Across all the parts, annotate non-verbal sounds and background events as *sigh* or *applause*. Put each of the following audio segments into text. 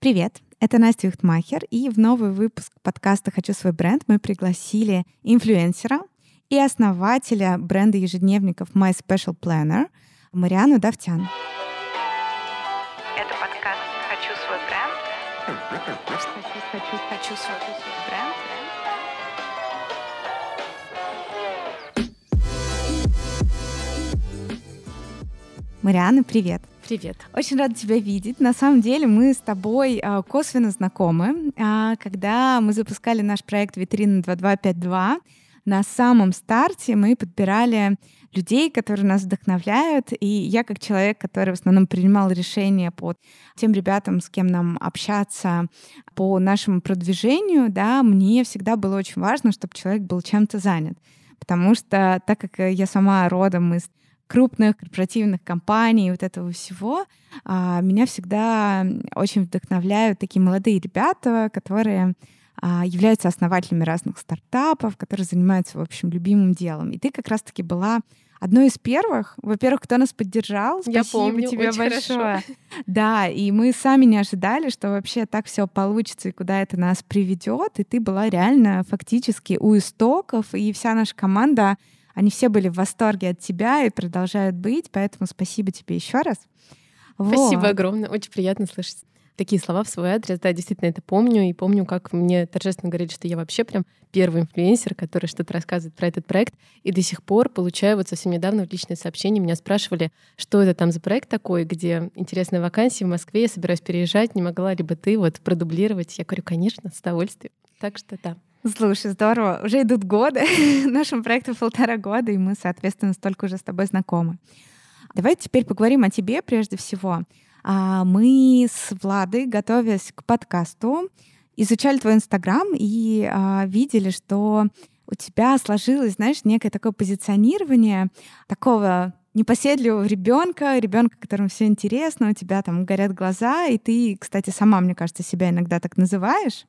Привет, это Настя Юхтмахер, и в новый выпуск подкаста «Хочу свой бренд» мы пригласили инфлюенсера и основателя бренда ежедневников My Special Planner Мариану Давтян. Это подкаст «Хочу свой бренд». Хочу, хочу, хочу свой бренд. Мариана, привет. Привет. Очень рада тебя видеть. На самом деле мы с тобой а, косвенно знакомы. А, когда мы запускали наш проект «Витрина 2252», на самом старте мы подбирали людей, которые нас вдохновляют. И я, как человек, который в основном принимал решения по тем ребятам, с кем нам общаться, по нашему продвижению, да, мне всегда было очень важно, чтобы человек был чем-то занят. Потому что, так как я сама родом из крупных корпоративных компаний, вот этого всего, а, меня всегда очень вдохновляют такие молодые ребята, которые а, являются основателями разных стартапов, которые занимаются, в общем, любимым делом. И ты как раз-таки была одной из первых. Во-первых, кто нас поддержал. Спасибо Я помню, тебе большое. хорошо. Да, и мы сами не ожидали, что вообще так все получится и куда это нас приведет. И ты была реально фактически у истоков, и вся наша команда они все были в восторге от тебя и продолжают быть, поэтому спасибо тебе еще раз. Спасибо Вот. огромное. Очень приятно слышать такие слова в свой адрес. Да, действительно, это помню. И помню, как мне торжественно говорили, что я вообще прям первый инфлюенсер, который что-то рассказывает про этот проект. И до сих пор получаю вот совсем недавно в личные сообщения. Меня спрашивали, что это там за проект такой, где интересная вакансия в Москве, я собираюсь переезжать, не могла ли бы ты вот продублировать? Я говорю, конечно, с удовольствием. Так что да. Слушай, здорово. Уже идут годы. *laughs* Нашему проекту полтора года, и мы, соответственно, столько уже с тобой знакомы. Давай теперь поговорим о тебе прежде всего. А, Мы с Владой, готовясь к подкасту, изучали твой Инстаграм и а, видели, что у тебя сложилось, знаешь, некое такое позиционирование такого непоседливого ребенка, ребенка, которому все интересно, у тебя там горят глаза, и ты, кстати, сама, мне кажется, себя иногда так называешь.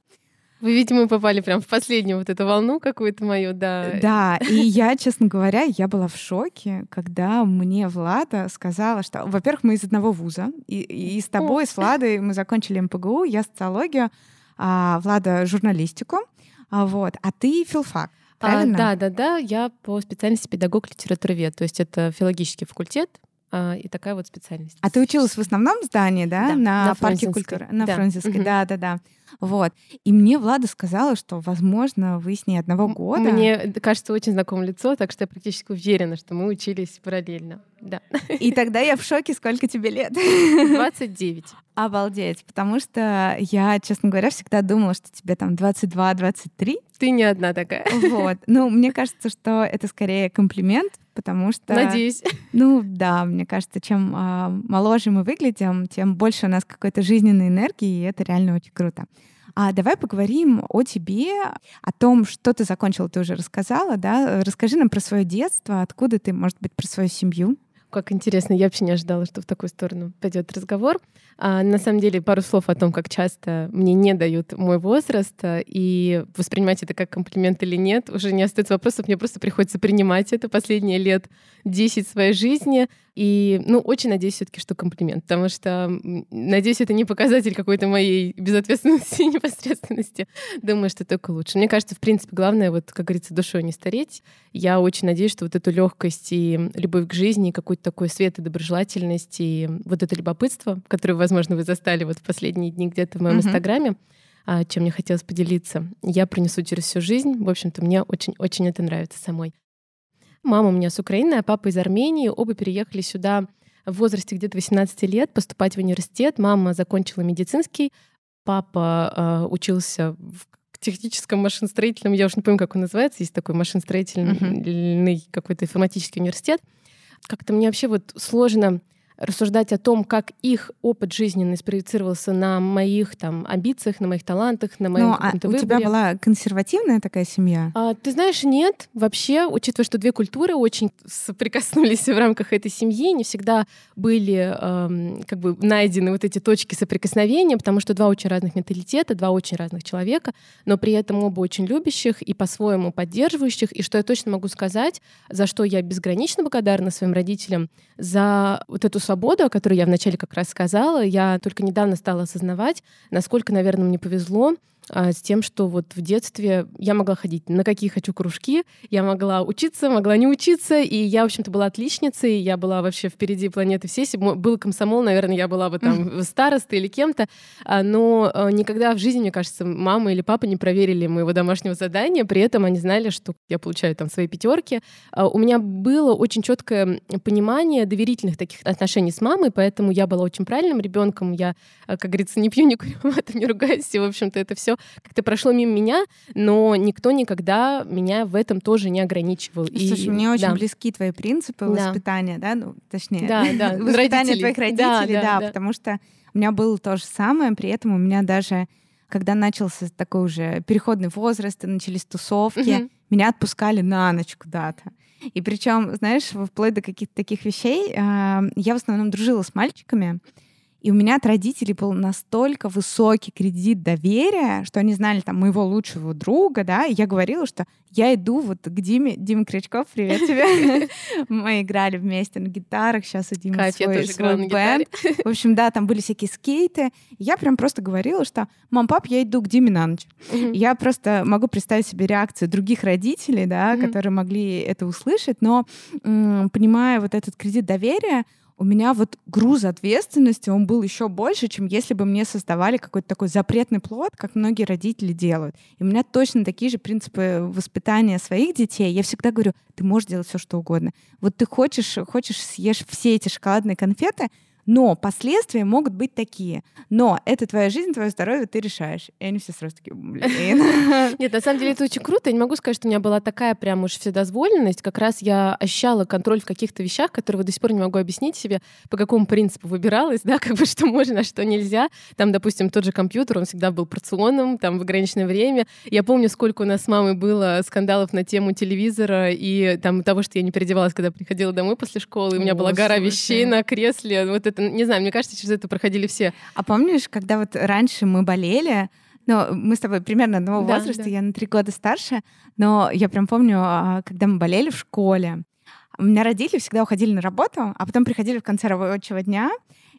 Вы, видимо, попали прям в последнюю вот эту волну какую-то мою, да. Да, и я, честно говоря, я была в шоке, когда мне Влада сказала, что, во-первых, мы из одного вуза, и, и с тобой, с Владой мы закончили МПГУ, я социологию, а Влада журналистику, а вот, а ты филфак. А, Правильно? да, да, да. Я по специальности педагог литературовед, то есть это филологический факультет а, и такая вот специальность. А ты училась в основном здании, да, Да, на, на парке культуры, на Да. Фрунзенской, Мгм. да, да, да. Вот. И мне Влада сказала, что, возможно, вы с ней одного года. Мне кажется очень знакомое лицо, так что я практически уверена, что мы учились параллельно. Да. И тогда я в шоке, сколько тебе лет. 29. Обалдеть, потому что я, честно говоря, всегда думала, что тебе там 22-23. Ты не одна такая. Вот. Ну, мне кажется, что это скорее комплимент, потому что... Надеюсь. Ну да, мне кажется, чем а, моложе мы выглядим, тем больше у нас какой-то жизненной энергии, и это реально очень круто. А давай поговорим о тебе, о том, что ты закончила, ты уже рассказала, да? Расскажи нам про свое детство, откуда ты, может быть, про свою семью. Как интересно, я вообще не ожидала, что в такую сторону пойдет разговор. А, на самом деле, пару слов о том, как часто мне не дают мой возраст, а, и воспринимать это как комплимент или нет, уже не остается вопросов, мне просто приходится принимать это последние лет 10 своей жизни. И, ну, очень надеюсь все таки что комплимент, потому что, надеюсь, это не показатель какой-то моей безответственности *laughs* и непосредственности. Думаю, что только лучше. Мне кажется, в принципе, главное, вот, как говорится, душой не стареть. Я очень надеюсь, что вот эту легкость и любовь к жизни, и какой-то такой свет и доброжелательность, и вот это любопытство, которое, возможно, вы застали вот в последние дни где-то в моем Мгм. инстаграме, а, чем мне хотелось поделиться, я пронесу через всю жизнь. В общем-то, мне очень-очень это нравится самой. Мама у меня с Украины, а папа из Армении. Оба переехали сюда в возрасте где-то 18 лет поступать в университет. Мама закончила медицинский, папа э, учился в техническом машиностроительном, я уже не помню, как он называется, есть такой машиностроительный какой-то информатический университет. Как-то мне вообще вот сложно рассуждать о том, как их опыт жизненный спроецировался на моих там амбициях, на моих талантах, на моем Ну, а каком-то у тебя выборе. была консервативная такая семья? А, ты знаешь, нет. Вообще, учитывая, что две культуры очень соприкоснулись в рамках этой семьи, не всегда были эм, как бы найдены вот эти точки соприкосновения, потому что два очень разных менталитета, два очень разных человека, но при этом оба очень любящих и по-своему поддерживающих. И что я точно могу сказать, за что я безгранично благодарна своим родителям, за вот эту свободу, о которой я вначале как раз сказала, я только недавно стала осознавать, насколько, наверное, мне повезло с тем, что вот в детстве я могла ходить на какие хочу кружки, я могла учиться, могла не учиться, и я, в общем-то, была отличницей, я была вообще впереди планеты всей. Если бы был комсомол, наверное, я была бы там старостой или кем-то, а, но а, никогда в жизни, мне кажется, мама или папа не проверили моего домашнего задания, при этом они знали, что я получаю там свои пятерки. У меня было очень четкое понимание доверительных таких отношений с мамой, поэтому я была очень правильным ребенком, я, как говорится, не пью, не курю, *laughs* не ругаюсь, и, в общем-то, это все как-то прошло мимо меня, но никто никогда меня в этом тоже не ограничивал. Слушай, и, мне очень да. близки твои принципы да. воспитания, да, ну, точнее, да, да. *laughs* воспитания твоих родителей, да, да, да, потому что у меня было то же самое, при этом у меня даже когда начался такой уже переходный возраст, и начались тусовки, mm-hmm. меня отпускали на ночь куда-то. И причем, знаешь, вплоть до каких-то таких вещей, а, я в основном дружила с мальчиками, и у меня от родителей был настолько высокий кредит доверия, что они знали там моего лучшего друга, да, и я говорила, что я иду вот к Диме, Дима Крючков, привет тебе. *laughs* Мы играли вместе на гитарах, сейчас у Димы свой, свой бэнд. В общем, да, там были всякие скейты. Я прям просто говорила, что мам, пап, я иду к Диме на ночь. Я просто могу представить себе реакцию других родителей, да, которые могли это услышать, но понимая вот этот кредит доверия, у меня вот груз ответственности, он был еще больше, чем если бы мне создавали какой-то такой запретный плод, как многие родители делают. И у меня точно такие же принципы воспитания своих детей. Я всегда говорю, ты можешь делать все, что угодно. Вот ты хочешь, хочешь съешь все эти шоколадные конфеты, но последствия могут быть такие. Но это твоя жизнь, твое здоровье, ты решаешь. И они все сразу такие, блин. *laughs* Нет, на самом деле это очень круто. Я не могу сказать, что у меня была такая прям уж вседозволенность. Как раз я ощущала контроль в каких-то вещах, которые до сих пор не могу объяснить себе, по какому принципу выбиралась, да, *laughs* как бы что можно, а что нельзя. Там, допустим, тот же компьютер, он всегда был порционным, там в ограниченное время. Я помню, сколько у нас с мамой было скандалов на тему телевизора и там того, что я не переодевалась, когда приходила домой после школы. И у меня была гора вещей на кресле. Вот это не знаю, мне кажется, через это проходили все. А помнишь, когда вот раньше мы болели, но мы с тобой примерно одного да, возраста, да. я на три года старше, но я прям помню, а, когда мы болели в школе, у меня родители всегда уходили на работу, а потом приходили в конце рабочего дня,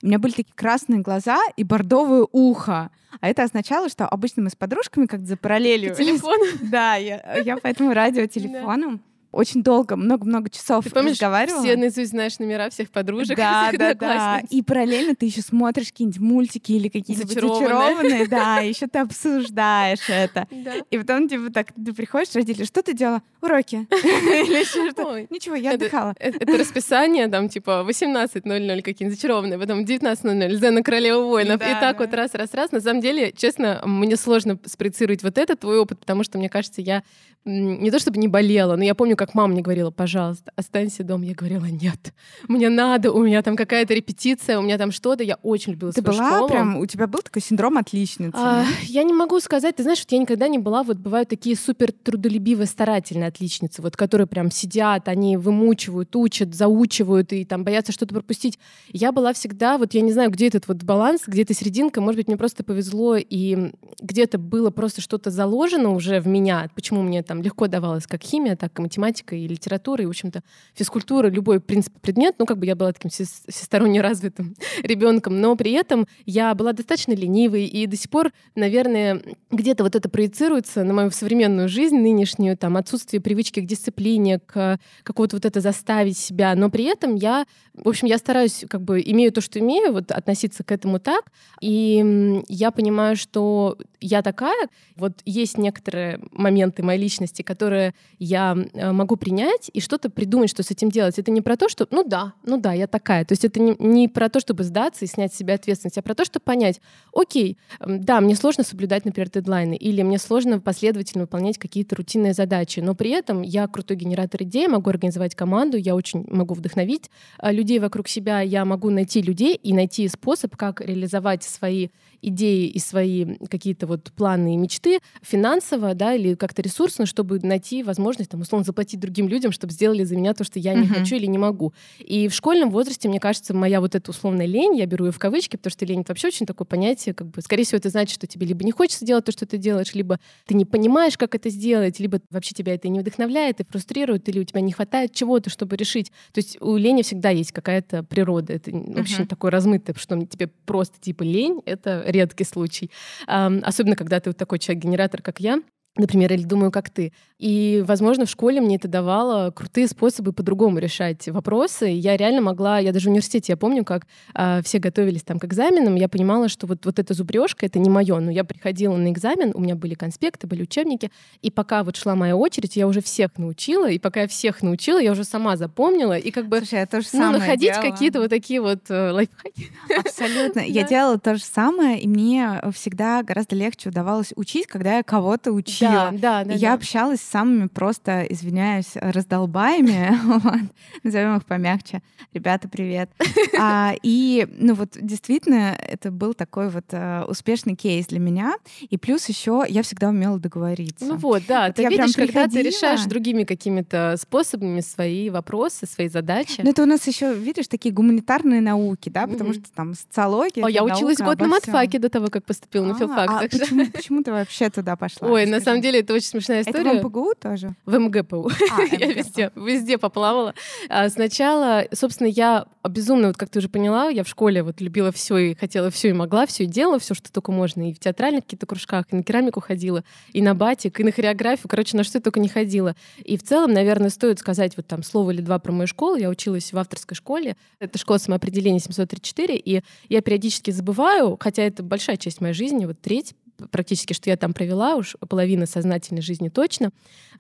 у меня были такие красные глаза и бордовое ухо. А это означало, что обычно мы с подружками как-то за параллелью. Телефон? *laughs* Да, я, я поэтому радиотелефоном *laughs* очень долго, много-много часов ты помнишь, разговаривала. Все наизусть знаешь номера всех подружек. Да, всех да, да. И параллельно ты еще смотришь какие-нибудь мультики или какие-нибудь зачарованные, зачарованные да, *laughs* еще ты обсуждаешь это. Да. И потом типа так ты приходишь, родители, что ты делала? Уроки. *laughs* Или еще что Ничего, я отдыхала. Это расписание, там типа 18.00 какие-нибудь зачарованные, потом 19.00 Зена Королева воинов. И так вот раз-раз-раз. На самом деле, честно, мне сложно спроецировать вот этот твой опыт, потому что, мне кажется, я не то чтобы не болела, но я помню, как мама мне говорила, пожалуйста, останься дома. Я говорила, нет, мне надо, у меня там какая-то репетиция, у меня там что-то. Я очень любила Ты свою была школу. прям, у тебя был такой синдром отличницы? А, я не могу сказать, ты знаешь, вот я никогда не была, вот бывают такие супер трудолюбивые, старательные отличницы, вот которые прям сидят, они вымучивают, учат, заучивают и там боятся что-то пропустить. Я была всегда, вот я не знаю, где этот вот баланс, где эта серединка, может быть, мне просто повезло, и где-то было просто что-то заложено уже в меня, почему мне там легко давалось как химия, так и математика, и литература, и, в общем-то, физкультура, любой, принцип, предмет. Ну, как бы я была таким всесторонне развитым *laughs* ребенком, но при этом я была достаточно ленивой, и до сих пор, наверное, где-то вот это проецируется на мою современную жизнь нынешнюю, там, отсутствие привычки к дисциплине, к какого-то вот это заставить себя, но при этом я, в общем, я стараюсь, как бы, имею то, что имею, вот относиться к этому так, и я понимаю, что я такая, вот есть некоторые моменты моей личности, которые я э, могу принять и что-то придумать, что с этим делать. Это не про то, что, ну да, ну да, я такая. То есть это не, не про то, чтобы сдаться и снять с себя ответственность, а про то, чтобы понять, окей, да, мне сложно соблюдать, например, дедлайны, или мне сложно последовательно выполнять какие-то рутинные задачи, но при этом я крутой генератор идей, могу организовать команду, я очень могу вдохновить э, людей вокруг себя, я могу найти людей и найти способ, как реализовать свои идеи и свои какие-то вот планы и мечты финансово, да, или как-то ресурсно, чтобы найти возможность, там, условно, заплатить другим людям, чтобы сделали за меня то, что я не uh-huh. хочу или не могу. И в школьном возрасте, мне кажется, моя вот эта условная лень, я беру ее в кавычки, потому что лень — это вообще очень такое понятие, как бы, скорее всего, это значит, что тебе либо не хочется делать то, что ты делаешь, либо ты не понимаешь, как это сделать, либо вообще тебя это не вдохновляет и фрустрирует, или у тебя не хватает чего-то, чтобы решить. То есть у лени всегда есть какая-то природа. Это uh-huh. очень такое размытое, что тебе просто типа лень — это редкий случай. Особенно, когда ты вот такой человек-генератор, как я, например, или думаю, как ты. И, возможно, в школе мне это давало крутые способы по-другому решать вопросы. Я реально могла, я даже в университете, я помню, как э, все готовились там к экзаменам, я понимала, что вот, вот эта зубрежка это не мое. Но я приходила на экзамен, у меня были конспекты, были учебники, и пока вот шла моя очередь, я уже всех научила, и пока я всех научила, я уже сама запомнила, и как бы Слушай, я тоже ну, находить какие-то вот такие вот э, лайфхаки. Абсолютно. *laughs* Я делала то же самое, и мне всегда гораздо легче удавалось учить, когда я кого-то учила. Да, да, да. Я да. общалась с самыми просто, извиняюсь, раздолбаями, *laughs* назовем их помягче. Ребята, привет. *laughs* А, и, ну вот, действительно, это был такой вот э, успешный кейс для меня. И плюс еще я всегда умела договориться. Ну вот, да, Вот ты видишь, когда ты решаешь другими какими-то способами свои вопросы, свои задачи. Ну, это у нас еще, видишь, такие гуманитарные науки, да, потому что там социология. О, я училась год на матфаке до того, как поступила на А, филфак. а почему, ты вообще туда пошла? Ой, на Расскажи. Самом деле это очень смешная Это в история. МПГУ тоже? В МГПУ. А, *laughs* Я МГПУ. везде, везде поплавала. А, Сначала, собственно, я безумно, вот как ты уже поняла, я в школе вот любила все и хотела все и могла, все и делала, все, что только можно. И в театральных каких-то кружках, и на керамику ходила, и на батик, и на хореографию. Короче, на что я только не ходила. И в целом, наверное, стоит сказать вот там слово или два про мою школу. Я училась в авторской школе. Это школа самоопределения 734. И я периодически забываю, хотя это большая часть моей жизни, вот треть практически, что я там провела, уж половина сознательной жизни точно.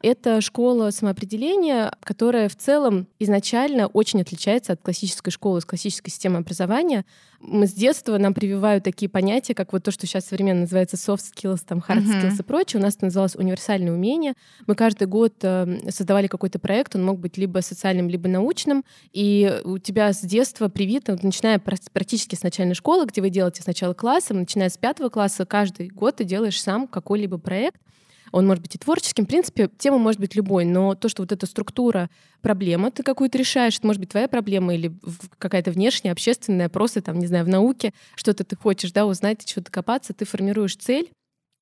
Это школа самоопределения, которая в целом изначально очень отличается от классической школы, с классической системы образования. Мы с детства нам прививают такие понятия, как вот то, что сейчас современно называется soft skills, там hard skills и прочее. У нас это называлось универсальные умения. Мы каждый год э, создавали какой-то проект, он мог быть либо социальным, либо научным, и у тебя с детства привито, вот начиная пр- практически с начальной школы, где вы делаете сначала классы, начиная с пятого класса, каждый год ты делаешь сам какой-либо проект, он может быть и творческим. В принципе, тема может быть любой, но то, что вот эта структура проблема ты какую-то решаешь, это может быть твоя проблема или какая-то внешняя, общественная, просто там, не знаю, в науке, что-то ты хочешь, да, узнать, что-то копаться, ты формируешь цель,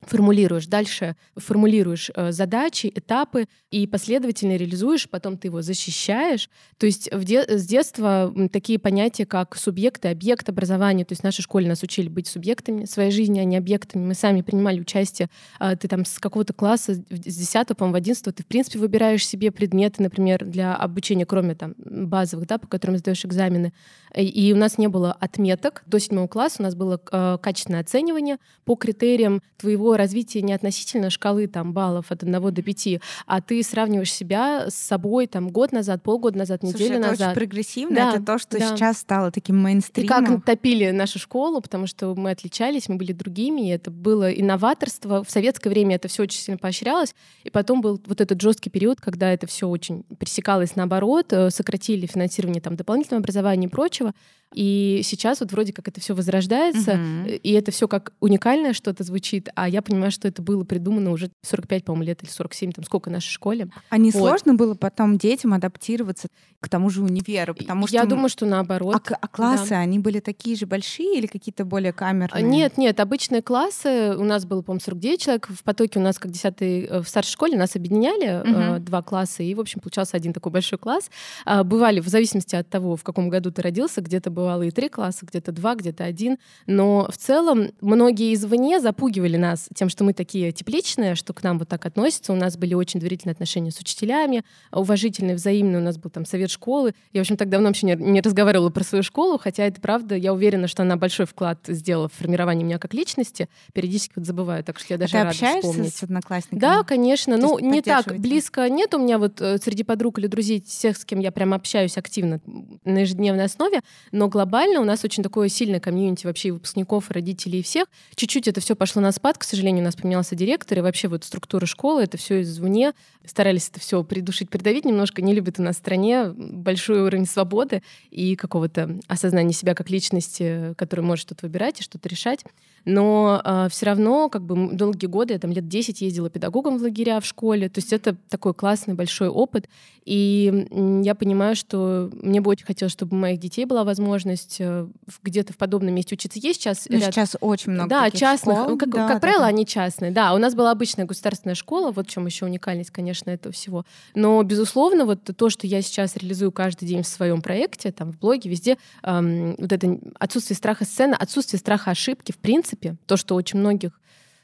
формулируешь, дальше формулируешь э, задачи, этапы и последовательно реализуешь, потом ты его защищаешь. То есть в де- с детства такие понятия, как субъект и объект образования, то есть в нашей школе нас учили быть субъектами своей жизни, а не объектами. Мы сами принимали участие. А, Ты там с какого-то класса, с 10 по 11 ты, в принципе, выбираешь себе предметы, например, для обучения, кроме там базовых, да, по которым сдаешь экзамены. И- И у нас не было отметок. До седьмого класса у нас было э, качественное оценивание по критериям твоего развития не относительно шкалы там, баллов от 1 до 5, а ты сравниваешь себя с собой там, год назад, полгода назад, Слушай, неделю это назад. очень прогрессивно. Да, это то, что да. сейчас стало таким И мейнстримом. как топили нашу школу, потому что мы отличались, мы были другими, и это было инноваторство. В советское время это все очень сильно поощрялось, и потом был вот этот жесткий период, когда это все очень пересекалось наоборот, э, сократили финансирование там дополнительного образования и прочего. И сейчас вот вроде как это все возрождается, э, и это все как уникальное что-то звучит, а я понимаю, что это было придумано уже 45, по-моему, лет или 47, там сколько нашей школе. А не Вот. сложно было потом детям адаптироваться к тому же универу? Потому что я думаю, что наоборот. А, а классы, они были такие же большие или какие-то более камерные? Нет, нет, обычные классы. У нас было, по-моему, 49 человек. В потоке у нас, как 10 в старшей школе, нас объединяли э, Мгм. два класса, и, в общем, получался один такой большой класс. А, бывали, в зависимости от того, в каком году ты родился, где-то бывало и три класса, где-то два, где-то один. Но в целом многие извне запугивали нас тем, что мы такие тепличные, что к нам вот так относятся. У нас были очень доверительные отношения с учителями, уважительные, взаимные. У нас был там совет школы. Я, в общем, так давно вообще не, не разговаривала про свою школу, хотя это правда. Я уверена, что она большой вклад сделала в формирование меня как личности. Периодически вот забываю, так что я даже Ты рада общаешься вспомнить. с одноклассниками? Да, конечно. То Ну, не так близко нет у меня вот э, среди подруг или друзей тех, с кем я прям общаюсь активно на ежедневной основе, но Но глобально у нас очень такое сильное комьюнити вообще и выпускников, и родителей, и всех. Чуть-чуть это все пошло на спад, к сожалению, у нас поменялся директор, и вообще вот структура школы, это все извне. Старались это все придушить, придавить немножко. Не любят у нас в стране большой уровень свободы и какого-то осознания себя как личности, который может что-то выбирать и что-то решать. Но э, а, все равно, как бы долгие годы, я там лет 10 ездила педагогом в лагеря в школе. То есть это такой классный большой опыт. И я понимаю, что мне бы очень хотелось, чтобы у моих детей была возможность э, где-то в подобном месте учиться. Есть сейчас... Ну, ряд... Сейчас очень много Да, частных. Школ. Как, да, как да, правило, да. они частные. Да, у нас была обычная государственная школа, вот в чем еще уникальность, конечно, этого всего. Но, безусловно, вот то, что я сейчас реализую каждый день в своем проекте, там, в блоге, везде, эм, вот это отсутствие страха сцены, отсутствие страха ошибки, в принципе, то, что очень многих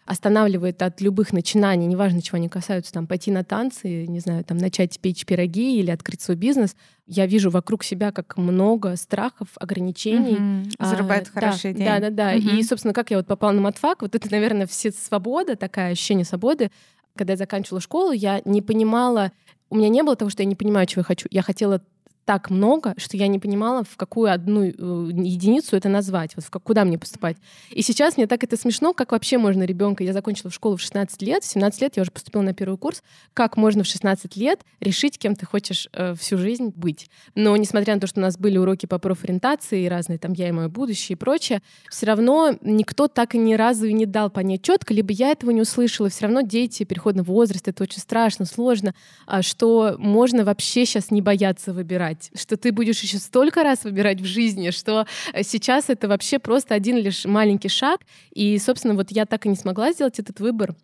останавливает от любых начинаний, неважно, чего они касаются, там, пойти на танцы, не знаю, там, начать печь пироги или открыть свой бизнес. Я вижу вокруг себя как много страхов, ограничений. Угу. Зарубают а, хорошие да, деньги. Да, да, да. Угу. И, собственно, как я вот попала на матфак, вот это, наверное, все свобода, такая ощущение свободы. Когда я заканчивала школу, я не понимала, у меня не было того, что я не понимаю, чего я хочу. Я хотела так много, что я не понимала, в какую одну э, единицу это назвать, вот в как, куда мне поступать. И сейчас мне так это смешно, как вообще можно ребенка. Я закончила школу в 16 лет, в 17 лет я уже поступила на первый курс. Как можно в 16 лет решить, кем ты хочешь э, всю жизнь быть? Но несмотря на то, что у нас были уроки по профориентации и разные, там я и мое будущее и прочее, все равно никто так и ни разу и не дал понять четко, либо я этого не услышала. Все равно дети переходного возраста, это очень страшно, сложно, а что можно вообще сейчас не бояться выбирать выбирать, что ты будешь еще столько раз выбирать в жизни, что э, сейчас это вообще просто один лишь маленький шаг. И, собственно, вот я так и не смогла сделать этот выбор.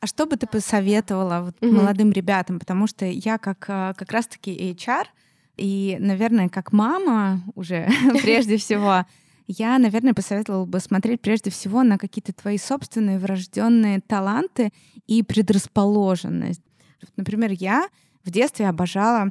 А что бы ты посоветовала вот угу. молодым ребятам? Потому что я как, э, как раз-таки HR, и, наверное, как мама уже *laughs* *laughs* прежде всего, я, наверное, посоветовала бы смотреть прежде всего на какие-то твои собственные врожденные таланты и предрасположенность. Например, я в детстве обожала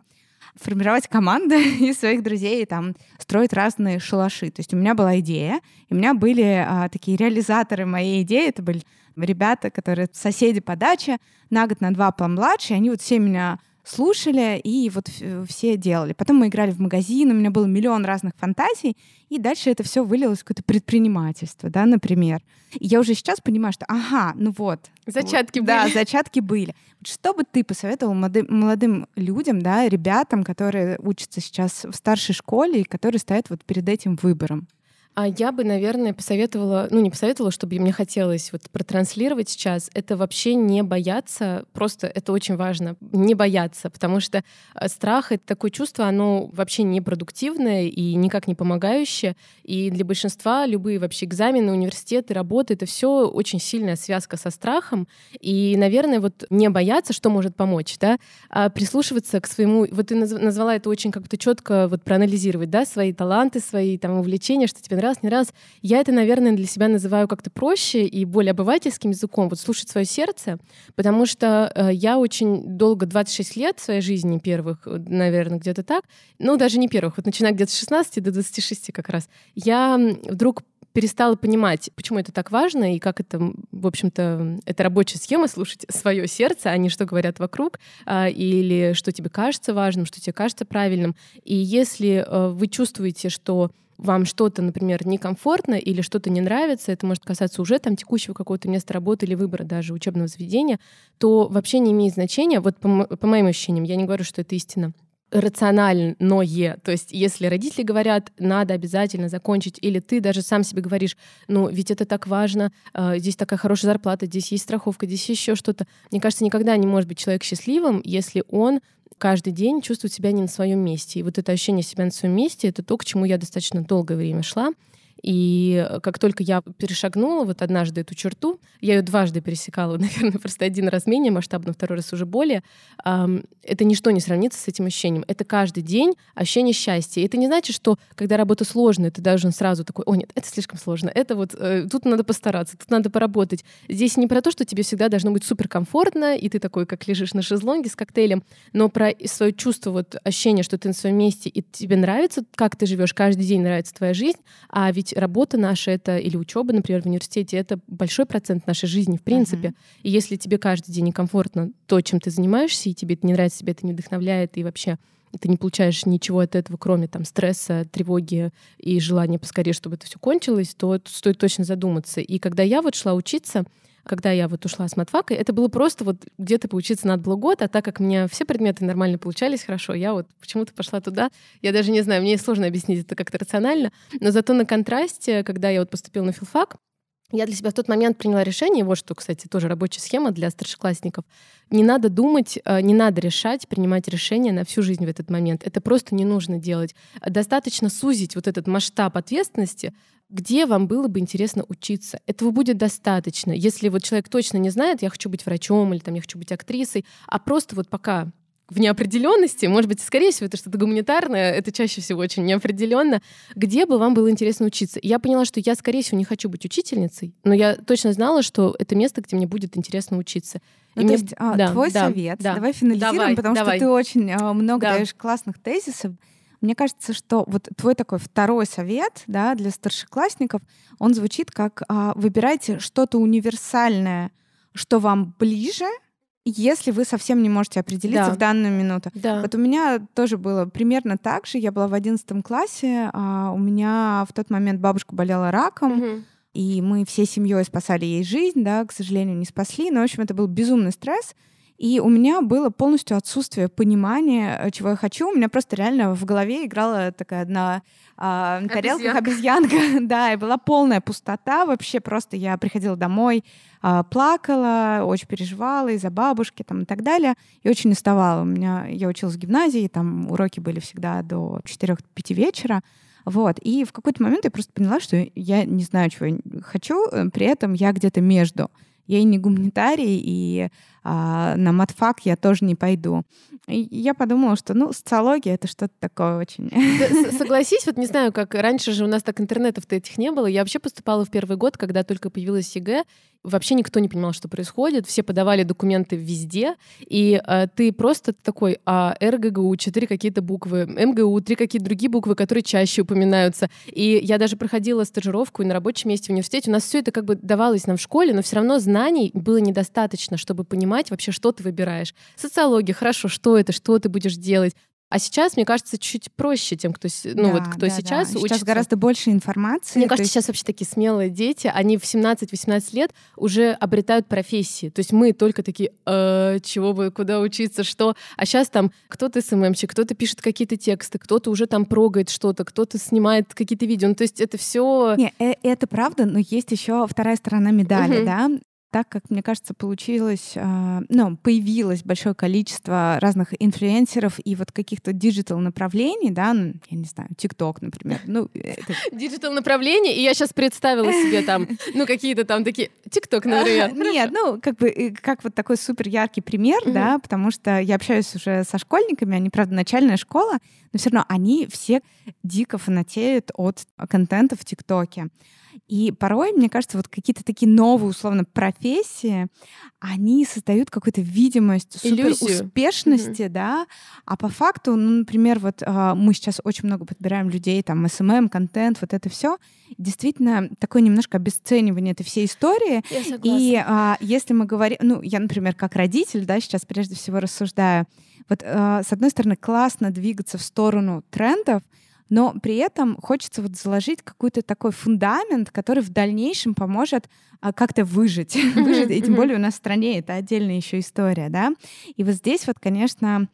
формировать команды *laughs* из своих друзей и там строить разные шалаши. То есть у меня была идея, и у меня были а, такие реализаторы моей идеи. Это были ребята, которые соседи по даче, на год, на два помладше, и они вот все меня слушали и вот все делали. Потом мы играли в магазин, у меня было миллион разных фантазий, и дальше это все вылилось в какое-то предпринимательство, да, например. И я уже сейчас понимаю, что ага, ну вот. Зачатки вот, были. Да, зачатки были. Что бы ты посоветовал молодым, молодым людям, да, ребятам, которые учатся сейчас в старшей школе и которые стоят вот перед этим выбором? А я бы, наверное, посоветовала, ну не посоветовала, чтобы мне хотелось вот протранслировать сейчас, это вообще не бояться, просто это очень важно, не бояться, потому что э, страх — это такое чувство, оно вообще непродуктивное и никак не помогающее, и для большинства любые вообще экзамены, университеты, работы — это все очень сильная связка со страхом, и, наверное, вот не бояться, что может помочь, да, а прислушиваться к своему, вот ты назвала это очень как-то четко вот проанализировать, да, свои таланты, свои там увлечения, что тебе раз, не раз. Я это, наверное, для себя называю как-то проще и более обывательским языком, вот слушать свое сердце, потому что э, я очень долго, 26 лет своей жизни первых, наверное, где-то так, ну, даже не первых, вот начиная где-то с 16 до 26 как раз, я вдруг перестала понимать, почему это так важно и как это, в общем-то, это рабочая схема слушать *laughs* свое сердце, а не что говорят вокруг, а, или что тебе кажется важным, что тебе кажется правильным. И если э, вы чувствуете, что вам что-то, например, некомфортно или что-то не нравится, это может касаться уже там текущего какого-то места работы или выбора даже учебного заведения, то вообще не имеет значения, вот по, по моим ощущениям, я не говорю, что это истина, рациональное. То есть если родители говорят, надо обязательно закончить, или ты даже сам себе говоришь, ну ведь это так важно, а, здесь такая хорошая зарплата, здесь есть страховка, здесь еще что-то. Мне кажется, никогда не может быть человек счастливым, если он каждый день чувствовать себя не на своем месте. И вот это ощущение себя на своем месте — это то, к чему я достаточно долгое время шла. И как только я перешагнула вот однажды эту черту, я ее дважды пересекала, *laughs* наверное, просто один раз менее масштабно, второй раз уже более, это ничто не сравнится с этим ощущением. Это каждый день ощущение счастья. И это не значит, что когда работа сложная, ты должен сразу такой, о нет, это слишком сложно, это вот э, тут надо постараться, тут надо поработать. Здесь не про то, что тебе всегда должно быть суперкомфортно, и ты такой, как лежишь на шезлонге с коктейлем, но про свое чувство, вот ощущение, что ты на своем месте, и тебе нравится, как ты живешь, каждый день нравится твоя жизнь, а ведь работа наша это или учеба, например, в университете, это большой процент нашей жизни, в принципе. Uh-huh. И если тебе каждый день некомфортно то, чем ты занимаешься, и тебе это не нравится, тебе это не вдохновляет, и вообще ты не получаешь ничего от этого, кроме там стресса, тревоги и желания поскорее, чтобы это все кончилось, то стоит точно задуматься. И когда я вот шла учиться, когда я вот ушла с матфака, это было просто вот где-то поучиться надо было год, а так как у меня все предметы нормально получались хорошо, я вот почему-то пошла туда. Я даже не знаю, мне сложно объяснить это как-то рационально, но зато на контрасте, когда я вот поступила на филфак, я для себя в тот момент приняла решение, вот что, кстати, тоже рабочая схема для старшеклассников. Не надо думать, э, не надо решать, принимать решения на всю жизнь в этот момент. Это просто не нужно делать. Достаточно сузить вот этот масштаб ответственности, где вам было бы интересно учиться. Этого будет достаточно. Если вот человек точно не знает, я хочу быть врачом или там я хочу быть актрисой, а просто вот пока в неопределенности, может быть, скорее всего, это что-то гуманитарное, это чаще всего очень неопределенно, где бы вам было интересно учиться. я поняла, что я, скорее всего, не хочу быть учительницей, но я точно знала, что это место, где мне будет интересно учиться. Ну, и то мне... есть а, да, твой да, совет, да. давай финализируем, давай, потому давай. что ты очень а, много да. даешь классных тезисов. Мне кажется, что вот твой такой второй совет да, для старшеклассников, он звучит как а, выбирайте что-то универсальное, что вам ближе, если вы совсем не можете определиться да. в данную минуту. Да. Вот у меня тоже было примерно так же. Я была в одиннадцатом классе, а у меня в тот момент бабушка болела раком, угу. и мы всей семьей спасали ей жизнь, да, к сожалению, не спасли. Но, в общем, это был безумный стресс. И у меня было полностью отсутствие понимания, э, чего я хочу. У меня просто реально в голове играла такая одна а, тарелка обезьянка, *laughs* да, и была полная пустота вообще. Просто я приходила домой, а, плакала, очень переживала из-за бабушки там и так далее, и очень уставала. У меня я училась в гимназии, там уроки были всегда до 4-5 вечера. Вот. И в какой-то момент я просто поняла, что я не знаю, чего я хочу, э, при этом я где-то между. Я и не гуманитарий, и а, на матфак я тоже не пойду. И я подумала, что, ну, социология — это что-то такое очень... *laughs* Согласись, вот не знаю, как раньше же у нас так интернетов-то этих не было. Я вообще поступала в первый год, когда только появилась ЕГЭ, вообще никто не понимал, что происходит, все подавали документы везде, и э, ты просто такой, а РГГУ, четыре какие-то буквы, МГУ, три какие-то другие буквы, которые чаще упоминаются. И я даже проходила стажировку и на рабочем месте в университете. У нас все это как бы давалось нам в школе, но все равно знаний было недостаточно, чтобы понимать вообще, что ты выбираешь. Социология, хорошо, что это, что ты будешь делать, а сейчас, мне кажется, чуть проще тем, кто, ну, да, вот, кто да, сейчас да. Сейчас гораздо больше информации. Мне кажется, есть... сейчас вообще такие смелые дети, они в 17-18 лет уже обретают профессии. То есть мы только такие, э, чего бы, куда учиться, что. А сейчас там кто-то СММщик, кто-то пишет какие-то тексты, кто-то уже там прогает что-то, кто-то снимает какие-то видео. Ну, то есть это все. Не, э, это правда, но есть еще вторая сторона медали, угу. да так как, мне кажется, получилось, а, ну, появилось большое количество разных инфлюенсеров и вот каких-то digital направлений, да, ну, я не знаю, ТикТок, например. Ну, *laughs* digital направления, и я сейчас представила себе там, *laughs* ну, какие-то там такие, ТикТок, например. *laughs* Нет, ну, как бы, э, как вот такой супер яркий пример, да, потому что я общаюсь уже со школьниками, они, правда, начальная школа, но все равно они все дико фанатеют от контента в ТикТоке. И порой, мне кажется, вот какие-то такие новые, условно, профессии, они создают какую-то видимость успешности, mm-hmm. да, а по факту, ну, например, вот э, мы сейчас очень много подбираем людей, там, SMM, контент, вот это все, действительно такое немножко обесценивание этой всей истории. И э, если мы говорим, ну, я, например, как родитель, да, сейчас прежде всего рассуждаю, вот э, с одной стороны классно двигаться в сторону трендов, но при этом хочется вот заложить какой-то такой фундамент, который в дальнейшем поможет а, как-то выжить, *laughs* выжить, и тем более у нас в стране это отдельная еще история, да. И вот здесь вот, конечно,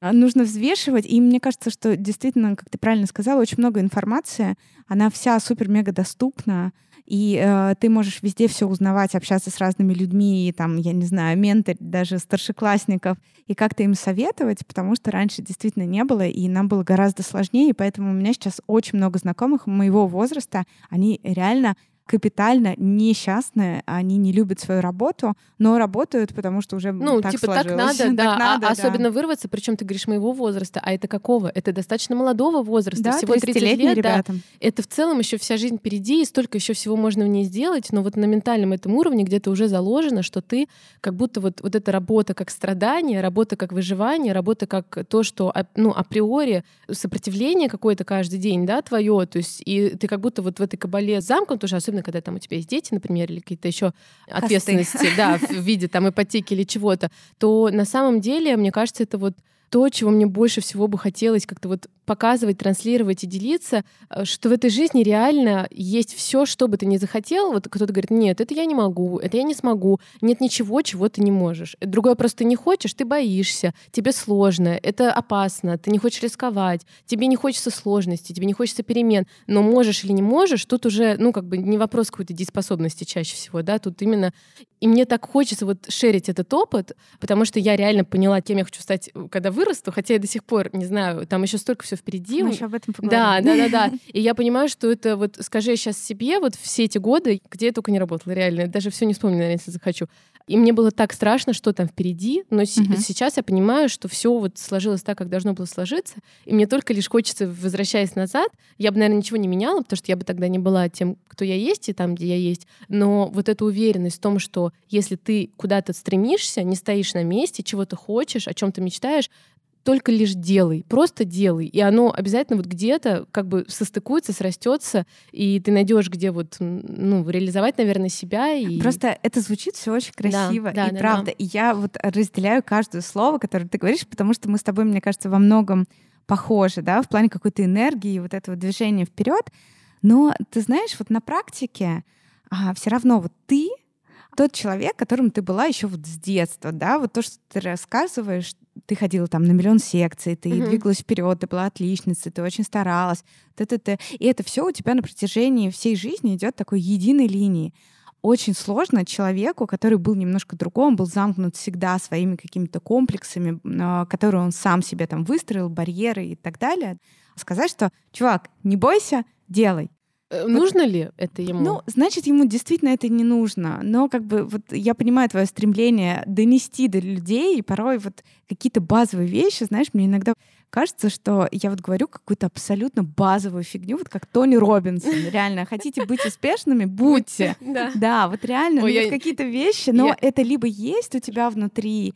нужно взвешивать, и мне кажется, что действительно, как ты правильно сказала, очень много информации, она вся супер-мега доступна, и э, ты можешь везде все узнавать, общаться с разными людьми, и, там, я не знаю, менторить даже старшеклассников, и как-то им советовать, потому что раньше действительно не было, и нам было гораздо сложнее, и поэтому у меня сейчас очень много знакомых моего возраста, они реально капитально несчастные, они не любят свою работу, но работают, потому что уже ну, так типа сложилось. *laughs* так надо, да, так надо, а, да. особенно вырваться, причем ты говоришь моего возраста, а это какого? Это достаточно молодого возраста, да, всего 30 лет, ребята. да. Это в целом еще вся жизнь впереди, и столько еще всего можно в ней сделать, но вот на ментальном этом уровне где-то уже заложено, что ты как будто вот, вот эта работа как страдание, работа как выживание, работа как то, что ну, априори сопротивление какое-то каждый день, да, твое, то есть и ты как будто вот в этой кабале замкнут уже, особенно когда там у тебя есть дети, например, или какие-то еще ответственности, да, в виде там ипотеки или чего-то, то на самом деле, мне кажется, это вот то, чего мне больше всего бы хотелось как-то вот показывать, транслировать и делиться, э, что в этой жизни реально есть все, что бы ты ни захотел. Вот кто-то говорит, нет, это я не могу, это я не смогу, нет ничего, чего ты не можешь. Другое просто не хочешь, ты боишься, тебе сложно, это опасно, ты не хочешь рисковать, тебе не хочется сложности, тебе не хочется перемен, но можешь или не можешь, тут уже, ну, как бы не вопрос какой-то дееспособности чаще всего, да, тут именно и мне так хочется вот шерить этот опыт, потому что я реально поняла, кем я хочу стать, когда вырасту, хотя я до сих пор не знаю, там еще столько все впереди. Мы еще об этом поговорим. Да, да, да, да. *laughs* И я понимаю, что это вот, скажи я сейчас себе, вот все эти годы, где я только не работала, реально, даже все не вспомню, наверное, если захочу. И мне было так страшно, что там впереди, но угу. сейчас я понимаю, что все вот сложилось так, как должно было сложиться, и мне только лишь хочется, возвращаясь назад, я бы, наверное, ничего не меняла, потому что я бы тогда не была тем, кто я есть, и там, где я есть, но вот эта уверенность в том, что если ты куда-то стремишься, не стоишь на месте, чего-то хочешь, о чем то мечтаешь, только лишь делай, просто делай, и оно обязательно вот где-то как бы состыкуется, срастется, и ты найдешь, где вот ну реализовать, наверное, себя. И... Просто это звучит все очень красиво да, и да, правда. Да. И я вот разделяю каждое слово, которое ты говоришь, потому что мы с тобой, мне кажется, во многом похожи, да, в плане какой-то энергии, вот этого движения вперед. Но ты знаешь, вот на практике а, все равно вот ты тот человек, которым ты была еще вот с детства, да, вот то, что ты рассказываешь, ты ходила там на миллион секций, ты mm-hmm. двигалась вперед, ты была отличницей, ты очень старалась, т -т -т. и это все у тебя на протяжении всей жизни идет такой единой линии. Очень сложно человеку, который был немножко другом, был замкнут всегда своими какими-то комплексами, а, которые он сам себе там выстроил, барьеры и так далее, сказать, что, чувак, не бойся, делай. Э, нужно вот, ли это ему? Ну, значит, ему действительно это не нужно. Но как бы вот я понимаю твое стремление донести до людей, и порой вот какие-то базовые вещи, знаешь, мне иногда кажется, что я вот говорю какую-то абсолютно базовую фигню, вот как Тони Робинсон. *laughs* Реально, хотите быть успешными, будьте. *laughs* Да, вот реально, ну, какие-то вещи, но это либо есть у тебя внутри,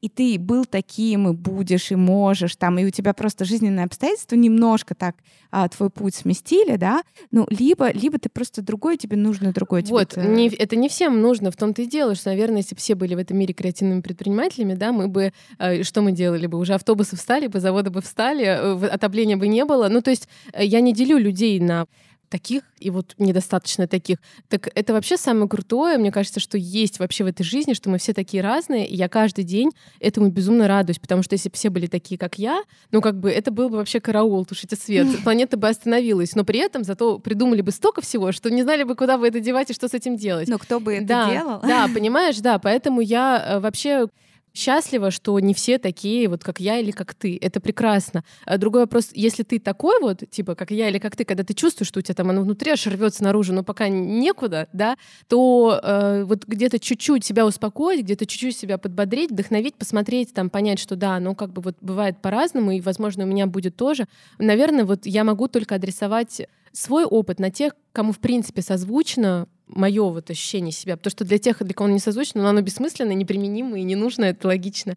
и ты был таким, и будешь, и можешь, там, и у тебя просто жизненные обстоятельства немножко так а, твой путь сместили, да, ну, либо, либо ты просто другой, тебе нужно другой. Вот, тебе... не, это не всем нужно, в том-то и дело, что, наверное, если бы все были в этом мире креативными предпринимателями, да, мы бы, э, что мы делали бы? Уже автобусы встали бы, заводы бы встали, э, отопления бы не было. Ну, то есть э, я не делю людей на таких и вот недостаточно таких. Так это вообще самое крутое, мне кажется, что есть вообще в этой жизни, что мы все такие разные, и я каждый день этому безумно радуюсь, потому что если бы все были такие, как я, ну как бы это был бы вообще караул, тушите свет, *laughs* планета бы остановилась, но при этом зато придумали бы столько всего, что не знали бы, куда бы это девать и что с этим делать. Но кто бы это да, делал? Да, понимаешь, да, поэтому я э, вообще счастлива, что не все такие, вот как я или как ты. Это прекрасно. А другой вопрос, если ты такой вот, типа, как я или как ты, когда ты чувствуешь, что у тебя там оно внутри аж рвется наружу, но пока некуда, да, то э, вот где-то чуть-чуть себя успокоить, где-то чуть-чуть себя подбодрить, вдохновить, посмотреть, там, понять, что да, ну как бы вот бывает по-разному, и, возможно, у меня будет тоже. Наверное, вот я могу только адресовать свой опыт на тех, кому, в принципе, созвучно мое вот ощущение себя. Потому что для тех, для кого оно не созвучно, но оно бессмысленно, неприменимо и не нужно, это логично.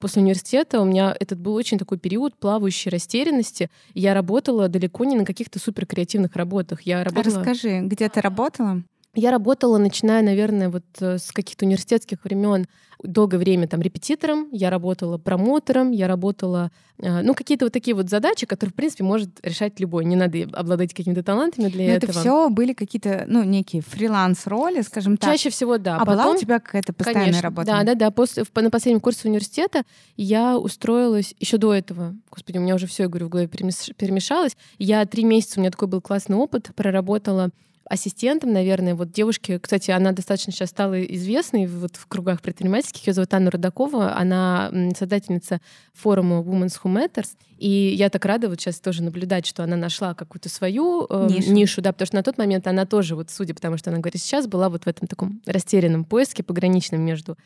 После университета у меня этот был очень такой период плавающей растерянности. Я работала далеко не на каких-то суперкреативных работах. Я работала... Расскажи, где ты работала? Я работала, начиная, наверное, вот э, с каких-то университетских времен, долгое время там репетитором, я работала промотором, я работала, э, ну, какие-то вот такие вот задачи, которые, в принципе, может решать любой. Не надо обладать какими-то талантами для Но этого. Это все были какие-то, ну, некие фриланс-роли, скажем так. Чаще всего, да. А Потом, была у тебя какая-то постоянная конечно, работа? Да, да, да. После, на последнем курсе университета я устроилась еще до этого. Господи, у меня уже все, я говорю, в голове перемешалось. Я три месяца, у меня такой был классный опыт, проработала ассистентом, наверное, вот девушки, кстати, она достаточно сейчас стала известной вот в кругах предпринимательских, ее зовут Анна Рудакова, она создательница форума Women's Who Matters, и я так рада вот сейчас тоже наблюдать, что она нашла какую-то свою э, нишу. нишу, да, потому что на тот момент она тоже, вот судя потому что она говорит сейчас, была вот в этом таком растерянном поиске пограничном между